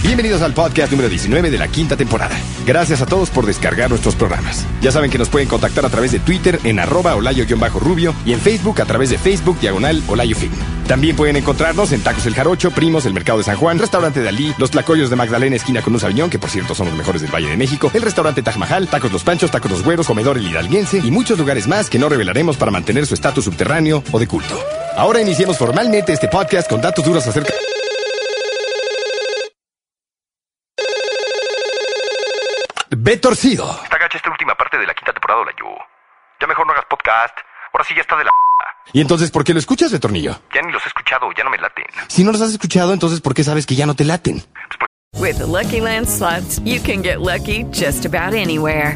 Bienvenidos al podcast número 19 de la quinta temporada. Gracias a todos por descargar nuestros programas. Ya saben que nos pueden contactar a través de Twitter en arroba olayo-rubio y en Facebook a través de Facebook diagonal olayofilm. También pueden encontrarnos en Tacos El Jarocho, Primos, el Mercado de San Juan, Restaurante Dalí, Los Tlacoyos de Magdalena, esquina con un sabiñón, que por cierto son los mejores del Valle de México, el Restaurante Taj Mahal, Tacos Los Panchos, Tacos Los Güeros, Comedor El Hidalguense y muchos lugares más que no revelaremos para mantener su estatus subterráneo o de culto. Ahora iniciemos formalmente este podcast con datos duros acerca... Ve torcido. Está gacha esta última parte de la quinta temporada de la Yu. Ya mejor no hagas podcast. Ahora sí ya está de la... ¿Y entonces por qué lo escuchas, de tornillo? Ya ni los he escuchado, ya no me laten. Si no los has escuchado, entonces ¿por qué sabes que ya no te laten? With the Lucky Land slots, you can get lucky just about anywhere.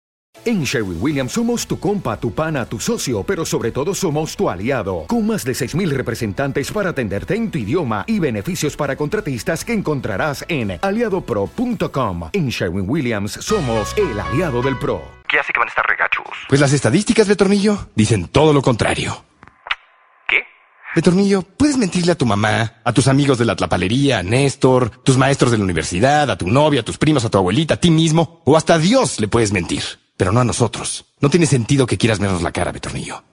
En Sherwin Williams somos tu compa, tu pana, tu socio, pero sobre todo somos tu aliado, con más de 6.000 representantes para atenderte en tu idioma y beneficios para contratistas que encontrarás en aliadopro.com. En Sherwin Williams somos el aliado del PRO. ¿Qué hace que van a estar regachos? Pues las estadísticas, de tornillo, dicen todo lo contrario. ¿Qué? De tornillo, puedes mentirle a tu mamá, a tus amigos de la tlapalería, a Néstor, tus maestros de la universidad, a tu novia, a tus primos, a tu abuelita, a ti mismo, o hasta a Dios le puedes mentir. Pero no a nosotros. No tiene sentido que quieras vernos la cara, Betornillo.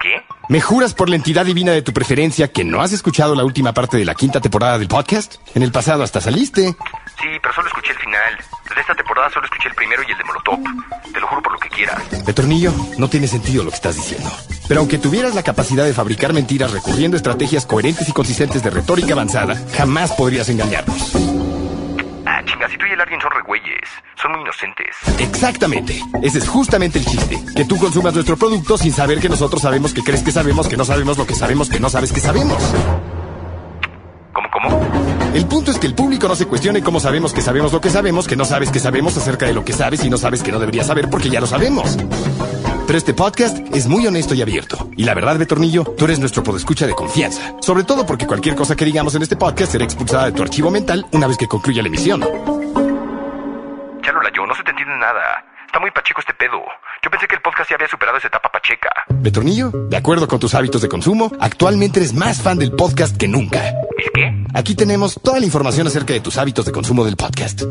¿Qué? ¿Me juras por la entidad divina de tu preferencia que no has escuchado la última parte de la quinta temporada del podcast? En el pasado hasta saliste. Sí, pero solo escuché el final. De esta temporada solo escuché el primero y el de Molotov. Te lo juro por lo que quieras. Betornillo, no tiene sentido lo que estás diciendo. Pero aunque tuvieras la capacidad de fabricar mentiras recurriendo a estrategias coherentes y consistentes de retórica avanzada, jamás podrías engañarnos. Chinga, si tú y el alguien son regüeyes. Son muy inocentes. Exactamente. Ese es justamente el chiste. Que tú consumas nuestro producto sin saber que nosotros sabemos que crees que sabemos que no sabemos lo que sabemos que no sabes que sabemos. ¿Cómo, cómo? El punto es que el público no se cuestione cómo sabemos que sabemos lo que sabemos, que no sabes que sabemos acerca de lo que sabes y no sabes que no deberías saber porque ya lo sabemos. Pero este podcast es muy honesto y abierto. Y la verdad, Betornillo, tú eres nuestro podescucha de confianza. Sobre todo porque cualquier cosa que digamos en este podcast será expulsada de tu archivo mental una vez que concluya la emisión. Ya la yo, no se te entiende nada. Está muy pacheco este pedo. Yo pensé que el podcast ya había superado esa etapa pacheca. Betornillo, de acuerdo con tus hábitos de consumo, actualmente eres más fan del podcast que nunca. ¿Es qué? Aquí tenemos toda la información acerca de tus hábitos de consumo del podcast.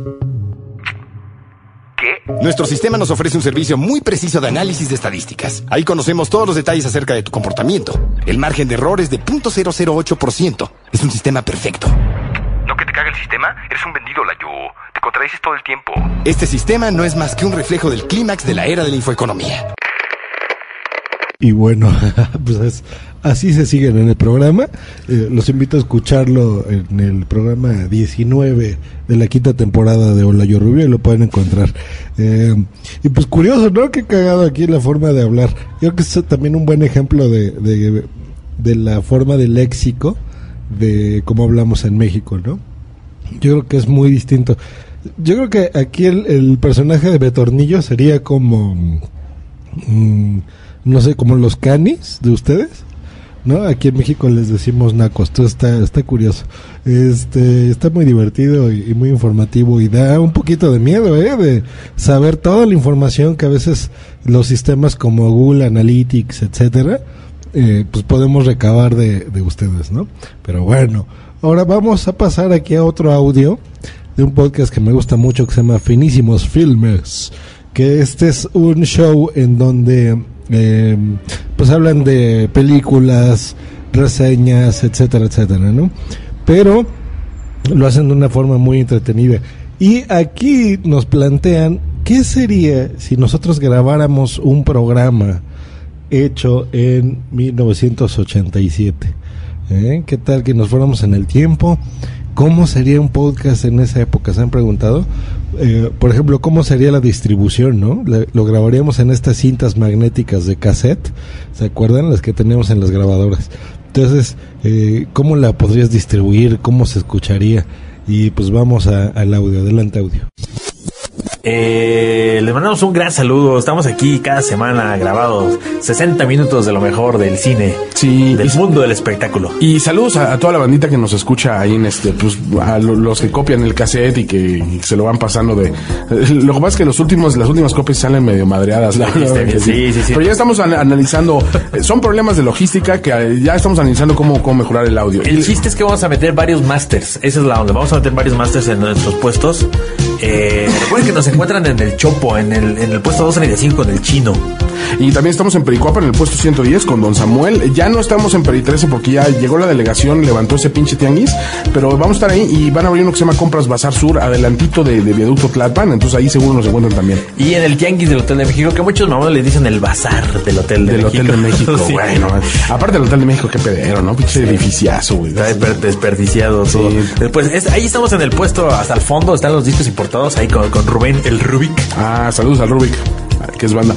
¿Qué? Nuestro sistema nos ofrece un servicio muy preciso de análisis de estadísticas. Ahí conocemos todos los detalles acerca de tu comportamiento. El margen de error es de 0.008%. Es un sistema perfecto. ¿No que te caga el sistema? Eres un vendido, la yo. Te contradices todo el tiempo. Este sistema no es más que un reflejo del clímax de la era de la infoeconomía. Y bueno, pues es- así se siguen en el programa. Eh, los invito a escucharlo en el programa 19 de la quinta temporada de Hola Yo Rubio y lo pueden encontrar. Eh, y pues curioso, ¿no? Qué cagado aquí la forma de hablar. Yo creo que es también un buen ejemplo de, de, la forma de léxico de cómo hablamos en México, ¿no? Yo creo que es muy distinto. Yo creo que aquí el, el personaje de Betornillo sería como, mm, no sé, como los canis de ustedes, ¿no? Aquí en México les decimos nacos. Entonces está, está curioso. Este, está muy divertido y, muy informativo y da un poquito de miedo, ¿eh? De saber toda la información que a veces los sistemas como Google Analytics, etcétera, eh, pues podemos recabar de, de ustedes, ¿no? Pero bueno, ahora vamos a pasar aquí a otro audio de un podcast que me gusta mucho que se llama Finísimos Filmes, que este es un show en donde eh, pues hablan de películas, reseñas, etcétera, etcétera, ¿no? Pero lo hacen de una forma muy entretenida. Y aquí nos plantean qué sería si nosotros grabáramos un programa hecho en 1987. ¿Eh? ¿Qué tal que nos fuéramos en el tiempo? ¿Cómo sería un podcast en esa época? ¿Se han preguntado? Eh, por ejemplo, ¿cómo sería la distribución? ¿no? Lo grabaríamos en estas cintas magnéticas de cassette, ¿se acuerdan? Las que teníamos en las grabadoras. Entonces, eh, ¿cómo la podrías distribuir? ¿Cómo se escucharía? Y pues vamos a- al audio. Adelante, audio. Eh, les mandamos un gran saludo. Estamos aquí cada semana grabados 60 minutos de lo mejor del cine, sí, del mundo del espectáculo. Y saludos a, a toda la bandita que nos escucha ahí en este, pues a lo- los que copian el cassette y que se lo van pasando de. Lo que pasa es que los últimos, las últimas copias salen medio madreadas. la Sí, verdad Sí, sí, sí. Pero ya estamos an- analizando, eh, son problemas de logística que eh, ya estamos analizando cómo, cómo mejorar el audio. El chiste es que vamos a meter varios masters. Esa es la onda. Vamos a meter varios masters en nuestros puestos. Eh, recuerden que nos encuentran en el Chopo, en el, en el puesto 235 con el chino. Y también estamos en Pericuapa en el puesto 110 con Don Samuel. Ya no estamos en Peri 13 porque ya llegó la delegación, levantó ese pinche tianguis. Pero vamos a estar ahí y van a abrir uno que se llama Compras Bazar Sur, adelantito de, de Viaducto Tlalpan. Entonces ahí seguro nos encuentran también. Y en el Tianguis del Hotel de México, que muchos mamones le dicen el bazar del Hotel de Del México. Hotel de México, Sí. bueno. Aparte del Hotel de México, qué pedero, ¿no? Pinche edificiazo, güey. Está desper- desperdiciado todo. Después, es- ahí estamos en el puesto hasta el fondo, están los discos importados ahí con, con Rubén, el Rubik. Ah, saludos al Rubik, que es banda.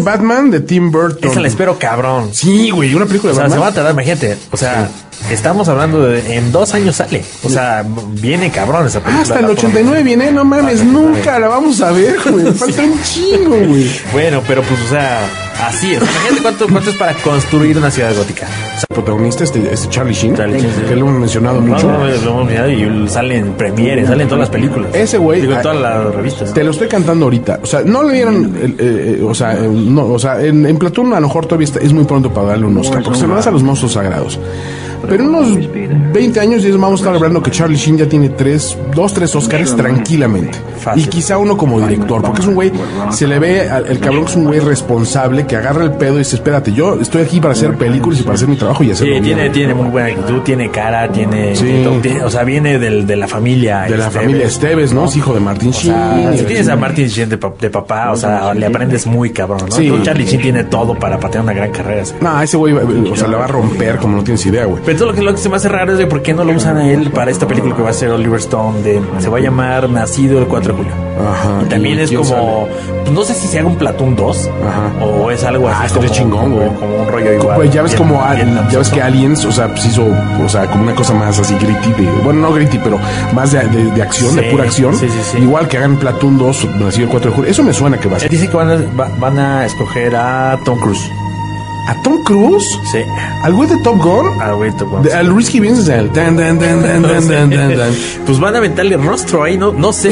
Batman de Tim Burton. Esa la espero cabrón. Sí, güey, una película O de sea, se Batman. va a tardar, imagínate. O sea, estamos hablando de en dos años sale. O sea, viene cabrón esa película. Hasta el La 89 viene, no mames, nunca la vamos a ver, güey. Falta un chingo, güey. Bueno, pero pues, o sea, así es. Imagínate cuánto, cuánto es para construir una ciudad gótica. El protagonista, este, este Charlie Sheen, Charlie Sheen, que lo hemos mencionado mucho. No, no, lo hemos mirado y sale en premiere, sale en todas las películas. Ese güey. Digo, en ah, todas las revistas. Te lo estoy cantando ahorita. O sea, no le dieron. eh, eh, o sea, no, o sea en, en Platoon a lo mejor todavía está- es muy pronto para darle un Oscar, porque se lo das a los monstruos sagrados. Pero en unos 20 años ya vamos a estar hablando que Charlie Sheen ya tiene tres, dos, tres Oscars tranquilamente. Y quizá uno como director, porque es un güey, se le ve, al- el cabrón que es un güey responsable, que agarra el pedo y dice, espérate, yo estoy aquí para hacer películas y para hacer mi trabajo y hacerlo Sí, bien". tiene, tiene muy buena actitud, tiene cara, tiene, Sí. todo, tiene- o sea, viene del, de la familia. De la Esteves, familia Esteves, ¿no? Es hijo de Martín O sea, Sheen. si tienes a Martin Sheen de, pa- de papá, o sea, le aprendes muy cabrón, ¿no? Sí. Entonces, Charlie Sheen tiene todo para patear una gran carrera. No, ese güey, o sea, le va a romper como no tienes idea, güey. Pero todo lo que, lo que se me hace raro es de por qué no lo usan a él para esta película que va a ser Oliver Stone, de, se va a llamar Nacido el 4 de julio. Ajá. Y también ¿y es como, pues, no sé si se haga un Platoon 2 o es algo así Ah, como, chingón, güey. como, como un rollo igual. Pues ya ves Bien- como bien ya ves que Aliens, o sea, pues hizo, o sea, como una cosa más así gritty, de, bueno, no gritty, pero más de, de- de acción, de Sí, pura acción. sí, sí, sí. Igual que hagan Platoon 2, nacido el 4 de julio. Eso me suena que va a ser. Dicen que van a, va- van a escoger a Tom Cruise. ¿A Tom Cruise? Sí. ¿Al güey de Top Gun? Al güey de Top Gun. De- al Risky Business, el tan, tan, tan, tan, tan, tan, tan, tan. Pues van a aventarle rostro ahí, no, no sé,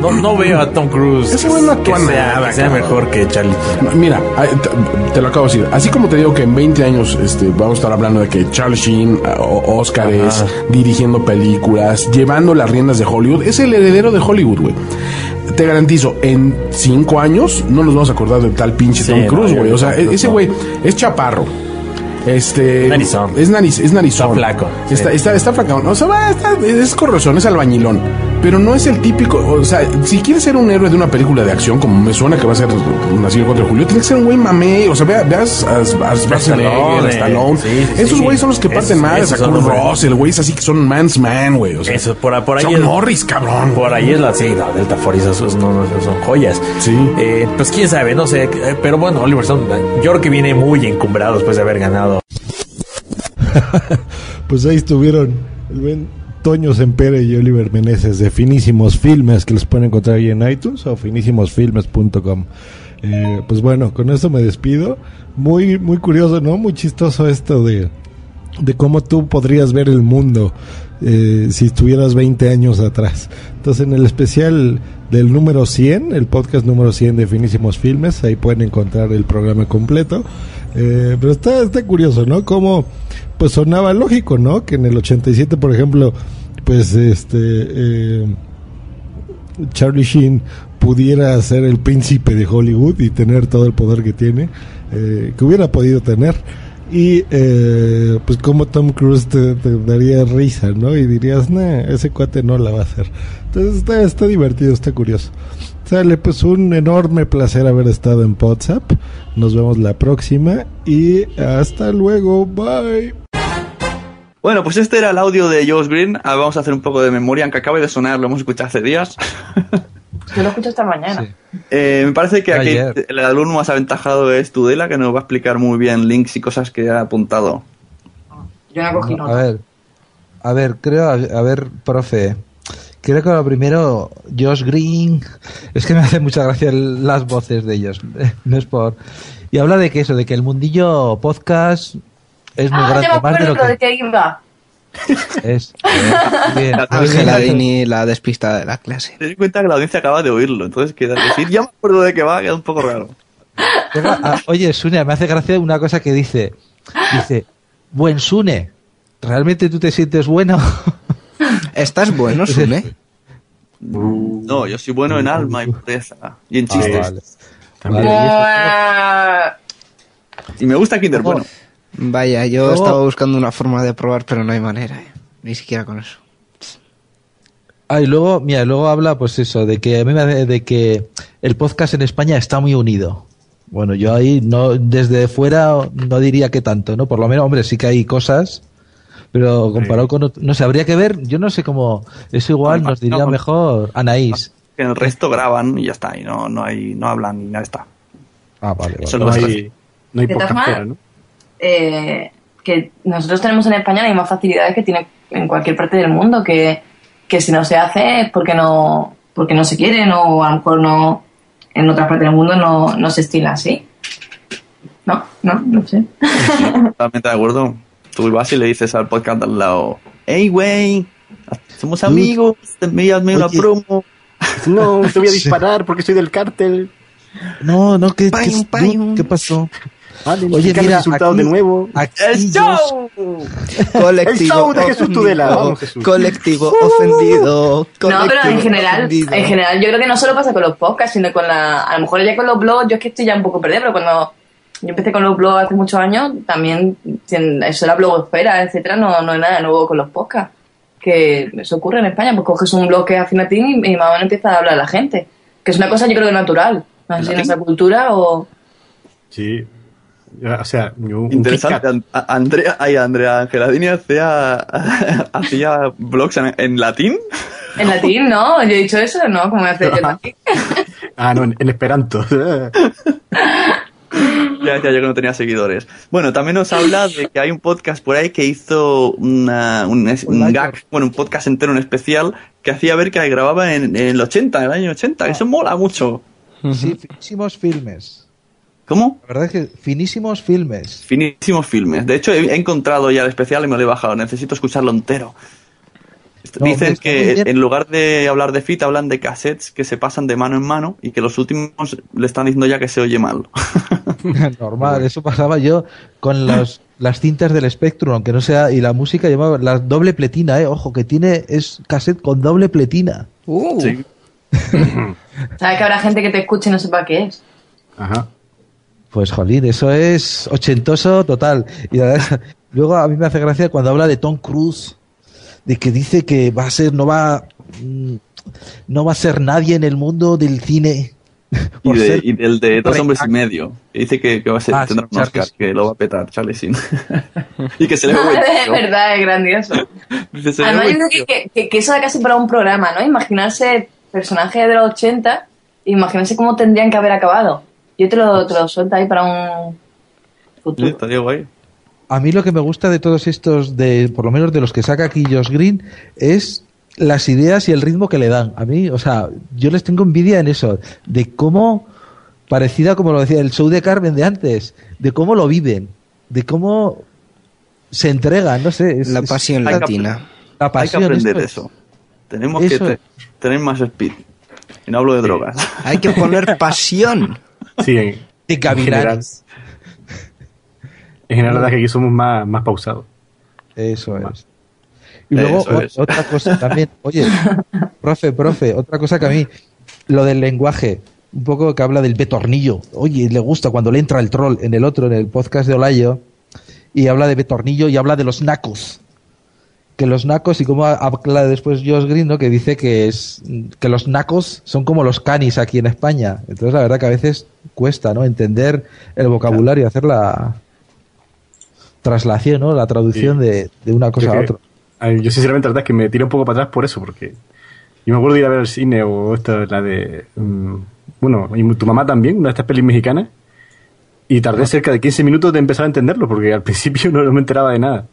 no, no veo a Tom Cruise. Ese güey no actúa que sea, que sea mejor que Charlie. Mira, te, lo acabo de decir. Así como te digo que en 20 años este, vamos a estar hablando de que Charlie Sheen, Oscar es dirigiendo películas, llevando las riendas de Hollywood, es el heredero de Hollywood, güey. Te garantizo, en 5 años no nos vamos a acordar de tal pinche Sí, Tom Cruise, güey. O sea, tampoco, ese no. güey es chaparro. Este. Narizón. Es, nariz, es narizón. Está flaco, Está, sí. está, está flacón. O sea, va, está- es corrozón, es albañilón. Pero no es el típico. O sea, si quieres ser un héroe de una película de acción, como me suena que va a ser Nacido el 4 de julio, tiene que ser un güey mamey. O sea, vea- veas a, a Schwarzenegger, Stallone, a Stallone. sí, Esos sí. güeyes son los que parten Esos-. A esos son Kurt. Russell, güeyes así que son man's man, güey. O sea, Eso, por, por ahí es- Norris, cabrón. Por ahí es la, sí, la Delta Force, esos, no, no, esos son joyas. Sí. Eh, pues quién sabe, no sé, eh, pero bueno, Oliver Stone, yo creo que viene muy encumbrado después de haber ganado. Pues ahí estuvieron el buen Toño Sempere y Oliver Meneses de Finísimos Filmes, que los pueden encontrar ahí en iTunes o finísimosfilmes.com. Eh, pues bueno, con esto me despido. Muy, muy curioso, ¿no? Muy chistoso esto de, de cómo tú podrías ver el mundo eh, si estuvieras 20 años atrás. Entonces, en el especial del número 100, el podcast número 100 de Finísimos Filmes, ahí pueden encontrar el programa completo. Eh, pero está, está curioso, ¿no? Como, pues sonaba lógico, ¿no? Que en el 87, por ejemplo, pues este... eh, Charlie Sheen pudiera ser el príncipe de Hollywood y tener todo el poder que tiene, eh, que hubiera podido tener. Y eh, pues como Tom Cruise te, daría risa, ¿no? Y dirías, nah, ese cuate no la va a hacer. Entonces está, está divertido, está curioso. Sale, pues un enorme placer haber estado en WhatsApp. Nos vemos la próxima y hasta luego. Bye. Bueno, pues este era el audio de Josh Green. Ahora vamos a hacer un poco de memoria, aunque acabe de sonar, lo hemos escuchado hace días. Yo lo escucho esta mañana. Eh, me parece que aquí Ayer. el alumno más aventajado es Tudela, que nos va a explicar muy bien links y cosas que ha apuntado. Yo no cogí A nota. ver, a ver, creo, a, a ver, profe, Creo que lo primero, Josh Green, es que me hace mucha gracia el- las voces de ellos, no es por... Y habla de que eso, de que el mundillo podcast es muy Ah, grande, más de lo que de qué iba. es. Bien. Ángela Dini, la despistada de la clase. Ten en cuenta que la audiencia acaba de oírlo, entonces queda decir, ya me acuerdo de qué va, queda un poco raro. Pero, ah, oye, Sune, me hace gracia una cosa que dice, dice, buen Sune, ¿realmente tú te sientes bueno? ¿Estás bueno, Sune? No, yo soy bueno en alma y pureza. Y en Ah, chistes. vale. Y me gusta Kinder Bueno. Vaya, yo estaba buscando una forma de probar, pero no hay manera, eh. Ni siquiera con eso. Ah, y luego, mira, luego habla, pues eso, de que a mí me hace- de que el podcast en España está muy unido. Bueno, yo ahí no, desde fuera no diría que tanto, ¿no? Por lo menos, hombre, sí que hay cosas, pero comparado con, ot- no sé, habría que ver, yo no sé cómo, eso igual nos diría mejor Anaís. Que el resto graban y ya está, y no, no hay, no hablan y ya está. Ah, vale, Eso No hay, no hay De todas podcastera, maneras, ¿no? eh, que nosotros tenemos en España las mismas facilidades que tiene en cualquier parte del mundo, que, que si no se hace es porque no, porque no se quieren o a lo mejor no, en otras partes del mundo no, no se estila así. No, no, no sé. Totalmente de acuerdo. Tú vas y le dices al podcast al lado, hey, güey, somos amigos, envíame una promo. No, te voy a disparar porque soy del cártel. No, no, ¿qué, Payun, qué- payun. ¿qué pasó? Vale, Oye, mira, insultado aquí- de nuevo. Aquí ¡El show! Colectivo El show de Jesús Tudela. ofendido. Vamos, Jesús. Colectivo ofendido. No, pero en general, ofendido. en general yo creo que no solo pasa con los podcasts, sino con la, a lo mejor ya con los blogs, yo es que estoy ya un poco perdida, pero cuando yo empecé con los blogs hace muchos años, también eso era blogosfera, etcétera, no, no hay nada nuevo con los podcasts. Que eso ocurre en España, pues coges un blog que es afín a ti y, y más o menos empieza a hablar la gente. Que es una cosa yo creo que natural. No sé si en nuestra cultura o... Sí. O sea, yo- un Interesante. A- Andrea, ay, Andrea Angeladini hacía, hacía blogs en, en latín. En latín, ¿no? Yo he dicho eso, ¿no? Como hace yo en latín. Ah, no, en, en Esperanto. Ya decía yo que no tenía seguidores. Bueno, también nos habla de que hay un podcast por ahí que hizo una- un, un gag, bueno, un podcast entero en especial que hacía ver que grababa en, en el 80, en el año 80. Eso mola mucho. Sí, finísimos filmes. ¿Cómo? La verdad es que finísimos filmes. Finísimos filmes. De hecho, he, he encontrado ya el especial y me lo he bajado. Necesito escucharlo entero. No, Dicen que en lugar de hablar de fit, hablan de cassettes que se pasan de mano en mano y que los últimos le están diciendo ya que se oye mal. Normal, eso pasaba yo con los, las cintas del Spectrum, aunque no sea, y la música llamaba la doble pletina, eh, ojo, que tiene, es cassette con doble pletina. Uh, Sí. ¿Sabes que habrá gente que te escuche y no sepa qué es? Ajá. Pues jolín, eso es ochentoso total. Y la verdad, luego a mí me hace gracia cuando habla de Tom Cruise, de que dice que va a ser, no va, mm, no va a ser nadie en el mundo del cine. Y, de- ser- y del de dos Re- hombres y medio. Que dice que, que va a ser, Ah, tendrá sí, un Oscar, que lo va a petar, Charlie Sin. y que se le buen de tío. verdad, es grandioso. Dice, Además, yo creo que, que, que eso da casi para un programa, ¿no? Imaginarse personajes de los 80, imaginarse cómo tendrían que haber acabado. Yo te lo, te lo suelto ahí para un Sí, futuro. estaría guay. A mí lo que me gusta de todos estos, de por lo menos de los que saca aquí Josh Green, es las ideas y el ritmo que le dan. A mí, o sea, yo les tengo envidia en eso, de cómo, parecida como lo decía el show de Carmen de antes, de cómo lo viven, de cómo se entregan, no sé. es- la pasión latina. la Hay que pasión, aprender esto eso. Tenemos Eso que te- tener más speed. Y no hablo de drogas. Hay que poner pasión. Sí, en, de en general. La verdad que aquí somos más, más pausados. Eso es. Y luego Eso es. otra cosa también, oye, profe, profe, otra cosa que a mí, lo del lenguaje, un poco que habla del betornillo. Oye, le gusta cuando le entra el troll en el otro, en el podcast de Olayo, y habla de betornillo y habla de los nacos. Que los nacos, y como ha- habla después Josh Green, ¿no? que dice que es que los nacos son como los canis aquí en España. Entonces, la verdad que a veces cuesta, ¿no? Entender el vocabulario, hacer la traslación, ¿no? La traducción Sí. de, de una cosa Yo a que- otra. Yo sinceramente la verdad es que me tiro un poco para atrás por eso, porque yo me acuerdo de ir a ver el cine o esta, la de... mm, bueno, y tu mamá también, una de estas pelis mexicanas, y tardé cerca de 15 minutos de empezar a entenderlo, porque al principio no, no me enteraba de nada.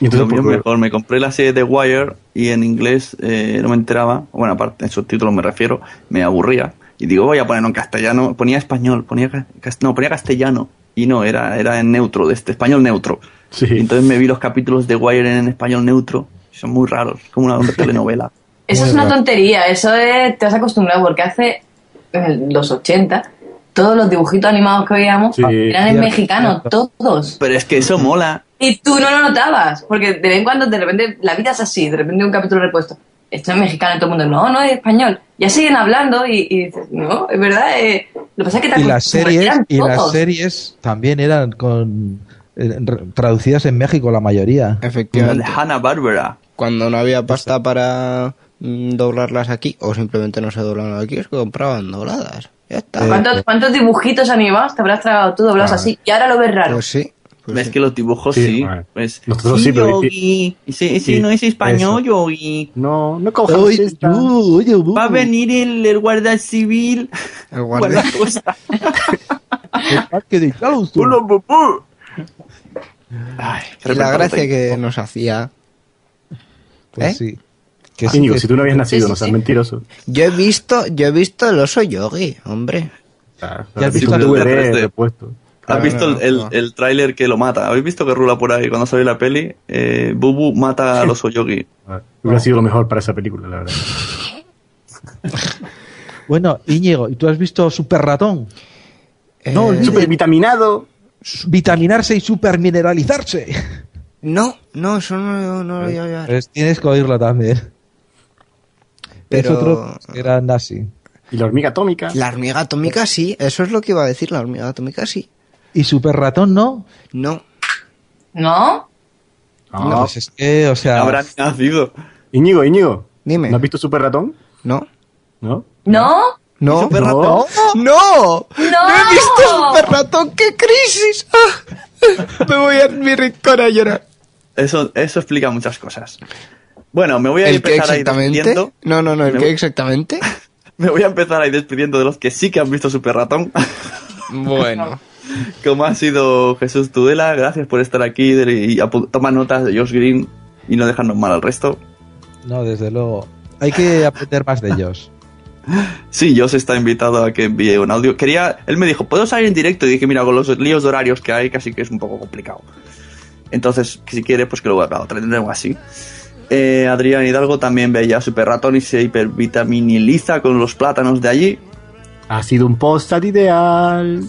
Y entonces, pues, mejor, me compré la serie de Wire y en inglés eh, no me enteraba, bueno, aparte en subtítulos me refiero, me aburría. Y digo, voy a ponerlo en castellano, ponía español, ponía no, ponía castellano y no, era, era en neutro, de este español neutro. Y entonces me vi los capítulos de Wire en español neutro, son muy raros, como una telenovela. Eso es una tontería, eso es, te has acostumbrado porque hace en los 80 todos los dibujitos animados que veíamos Sí. eran en Sí. mexicano, todos. Pero es que eso mola. Y tú no lo notabas, porque de vez en cuando de repente la vida es así, de repente un capítulo repuesto. Esto es mexicano y todo el mundo, no, no es español. Ya siguen hablando y, y dices, no, es verdad. eh, lo que pasa es que te Y las series, y las series también eran con eh, traducidas en México la mayoría. Efectivamente. Hanna Barbera. Cuando no había pasta para mm, doblarlas aquí, o simplemente no se doblaban aquí, es que compraban dobladas. Ya está. ¿Cuántos, cuántos dibujitos animados te habrás tragado tú doblados Ah. así? Y ahora lo ves raro. Pues sí. Ves que los dibujos Sí, sí. pues, Nosotros sí, pero- sí, sí, Sí, no es español, eso. Yogi. No, no Oye, Va Va a venir el, el guardia civil. El guardacosta. Hola, papá. Y la gracia que nos hacía. Pues ¿Eh? sí. Que Ah, sí, Íñigo, que si tú no habías sí, nacido, sí, no seas sí. mentiroso. Yo he visto, yo he visto el oso yogi, hombre. ¿Ya has Sí, visto tú el- eres este? repuesto. ¿Has visto el, el, el tráiler que lo mata? ¿Habéis visto que rula por ahí cuando sale la peli? Eh, Bubu mata a los Oyogi. Hubiera sido lo mejor para esa película, la verdad. Bueno, Íñigo, ¿y tú has visto Super Ratón? Eh, no, olvides. Supervitaminado. Vitaminarse y supermineralizarse. No, no, eso no, no lo voy a llevar. Pues tienes que oírlo también. Pero- Es otro que era nazi. ¿Y la hormiga atómica? La hormiga atómica sí, eso es lo que iba a decir, la hormiga atómica sí. ¿Y Super Ratón no? No. ¿No? No, pues es que, o sea... Habrán nacido. Íñigo, Íñigo. Dime. ¿No has visto Super Ratón? No. ¿No? ¿No? No. Super Ratón? ¡No! ¡No! ¡No he visto Super Ratón! ¡Qué crisis! ¡Ah! Me voy a mi rincón a llorar. Eso, eso explica muchas cosas. Bueno, me voy a ¿El qué empezar a ir exactamente? despidiendo. No, no, no, ¿el Me qué voy- exactamente? Me voy a empezar a ir despidiendo de los que sí que han visto Super Ratón. Bueno. Como ha sido Jesús Tudela, gracias por estar aquí y toma notas de Josh Green y no dejarnos mal al resto. No, desde luego. Hay que aprender más de ellos. Sí, Josh está invitado a que envíe un audio. Quería, él me dijo, ¿puedo salir en directo? Y dije, mira, con los líos de horarios que hay, casi que es un poco complicado. Entonces, si quiere, pues que lo haga otra, algo así. Eh, Adrián Hidalgo también veía Super Ratón y se hipervitaminiliza con los plátanos de allí. Ha sido un post ideal.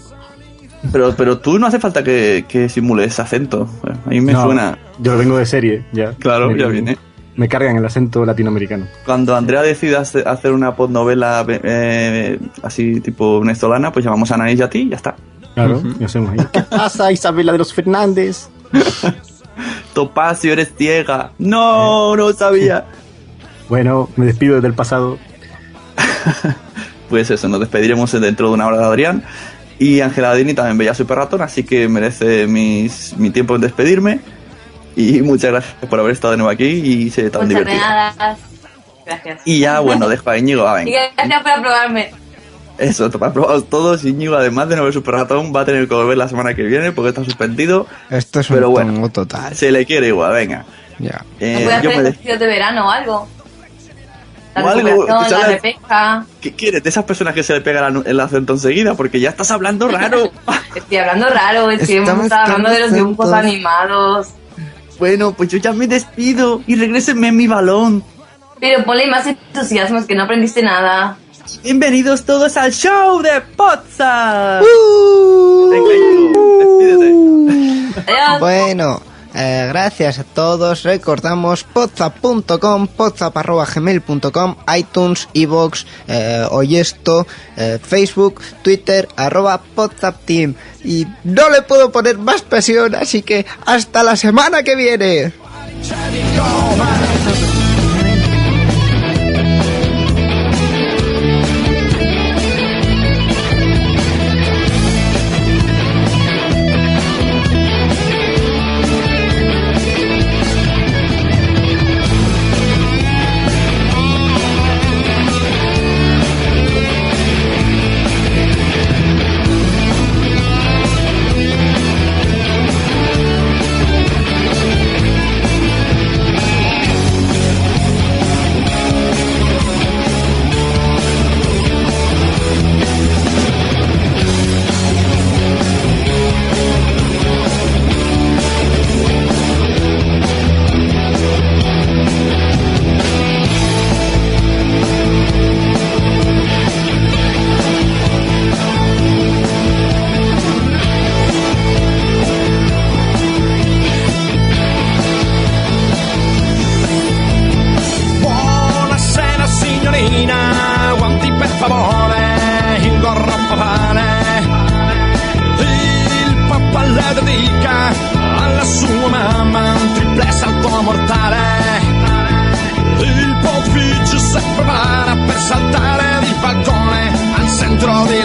Pero, pero tú no hace falta que, que simules acento. A mí me No, suena. Yo lo vengo de serie, ya. Claro, Me- ya viene. Me cargan el acento latinoamericano. Cuando Andrea decida hace- hacer una podnovela eh, así tipo venezolana, pues llamamos a Anaís y a ti y ya está. Claro, y hacemos ahí. ¿Qué pasa, Isabela de los Fernández? Topacio, eres ciega. No, no sabía. Bueno, me despido del pasado. Pues eso, nos despediremos dentro de una hora de Adrián. Y Ángela Dini también veía Super Ratón, así que merece mis, mi tiempo en despedirme. Y muchas gracias por haber estado de nuevo aquí y ser tan Muchas. Gracias. Y ya, bueno, dejo a Íñigo, va, Y venga. gracias por aprobarme. Eso, para probados todos. Íñigo, además de no ver Super Ratón, va a tener que volver la semana que viene porque está suspendido. Esto es un Pero bueno, total. se le quiere igual, venga. Ya. Eh, ¿No puedes yo hacer me ejercicios de verano o algo? La O algo, la repesca. ¿Qué quieres? De esas personas que se le pega la- el acento enseguida porque ya estás hablando raro. Estoy hablando raro, es que hemos Estamos estado hablando de los dibujos animados. bueno, pues yo ya me despido y regrésenme mi balón. Pero ponle más entusiasmo, es que no aprendiste nada. Bienvenidos todos al show de Pozza. Uh. Despídete. Bueno, eh, gracias a todos. Recordamos podzap.com, podzap.gmail.com, iTunes, iVoox, eh, Oyesto, eh, Facebook, Twitter, arroba podzapteam. Y no le puedo poner más presión, así que hasta la semana que viene.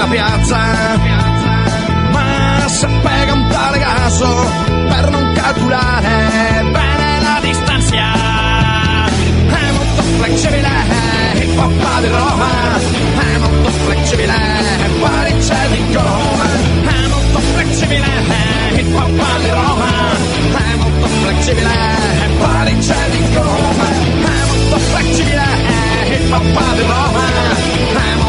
Piazza. Ma se pega un tale caso per non calcolare bene la distanza. È molto flessibile il papà di Roma. È molto flessibile Parigi di Roma. È molto flessibile il papà di Roma. È molto flessibile Parigi di Roma. È molto flessibile il papà di Roma. È molto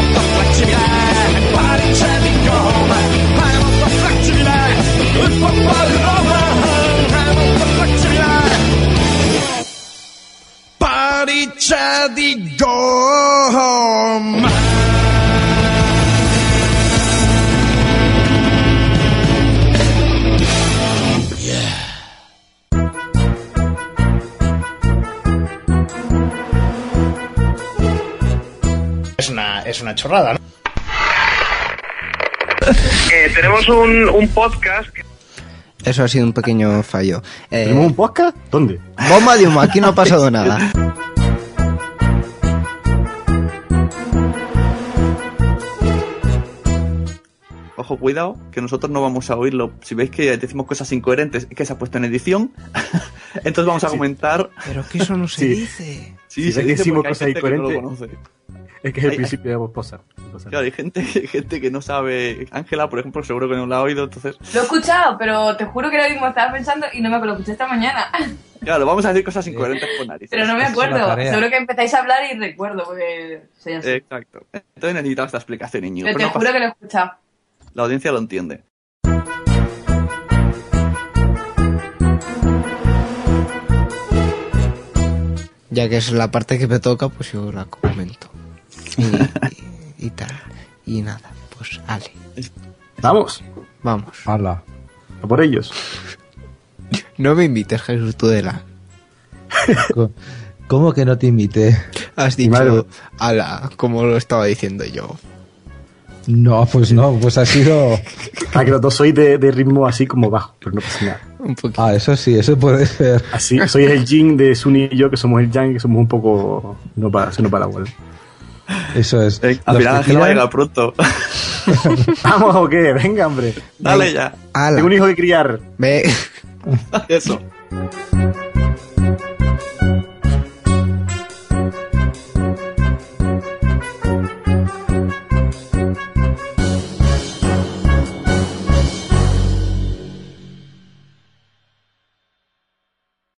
Es una, es una chorrada, ¿no? Eh, tenemos un, un podcast que Eso ha sido un pequeño fallo. Eh, ¿Tenemos un podcast? ¿Dónde? Bomba de humo, aquí no ha pasado nada. Ojo, cuidado, que nosotros no vamos a oírlo. Si veis que decimos cosas incoherentes, es que se ha puesto en edición. Entonces vamos a Sí. comentar. Pero que eso no se Sí. dice. Sí, Si se dice decimos cosas no incoherentes, conoce. Es que es el Hay- principio de la esposa. Claro, hay gente, hay gente que no sabe. Ángela, por ejemplo, seguro que no la ha oído, entonces. Lo he escuchado, pero te juro que ahora mismo estaba pensando y no me lo escuché esta mañana. Claro, vamos a decir cosas incoherentes con narices. Pero no me acuerdo. Seguro que empezáis a hablar y recuerdo, porque así. Exacto. Entonces necesitaba esta explicación, niño. pero te no juro pasa- que lo he escuchado. La audiencia lo entiende. Ya que es la parte que me toca, pues yo la comento. Y, y- y tal. Y nada, pues ale. Vamos. Vamos. Hala. A por ellos. No me invites, Jesús Tudela. ¿Cómo que no te invité? Has dicho ala, como lo estaba diciendo yo. No, pues no, pues ha sido. Ah, que los dos sois de, de ritmo así como bajo, pero no pasa nada. Ah, eso sí, eso puede ser. Así, soy el yin de Sunny y yo, que somos el yang, que somos un poco. No para, se nos para la bola. Eso es. Eh, al final Ángel va a pronto. Vamos o qué, venga, hombre. Dale ya. Tengo un hijo que criar. Ve. Eso.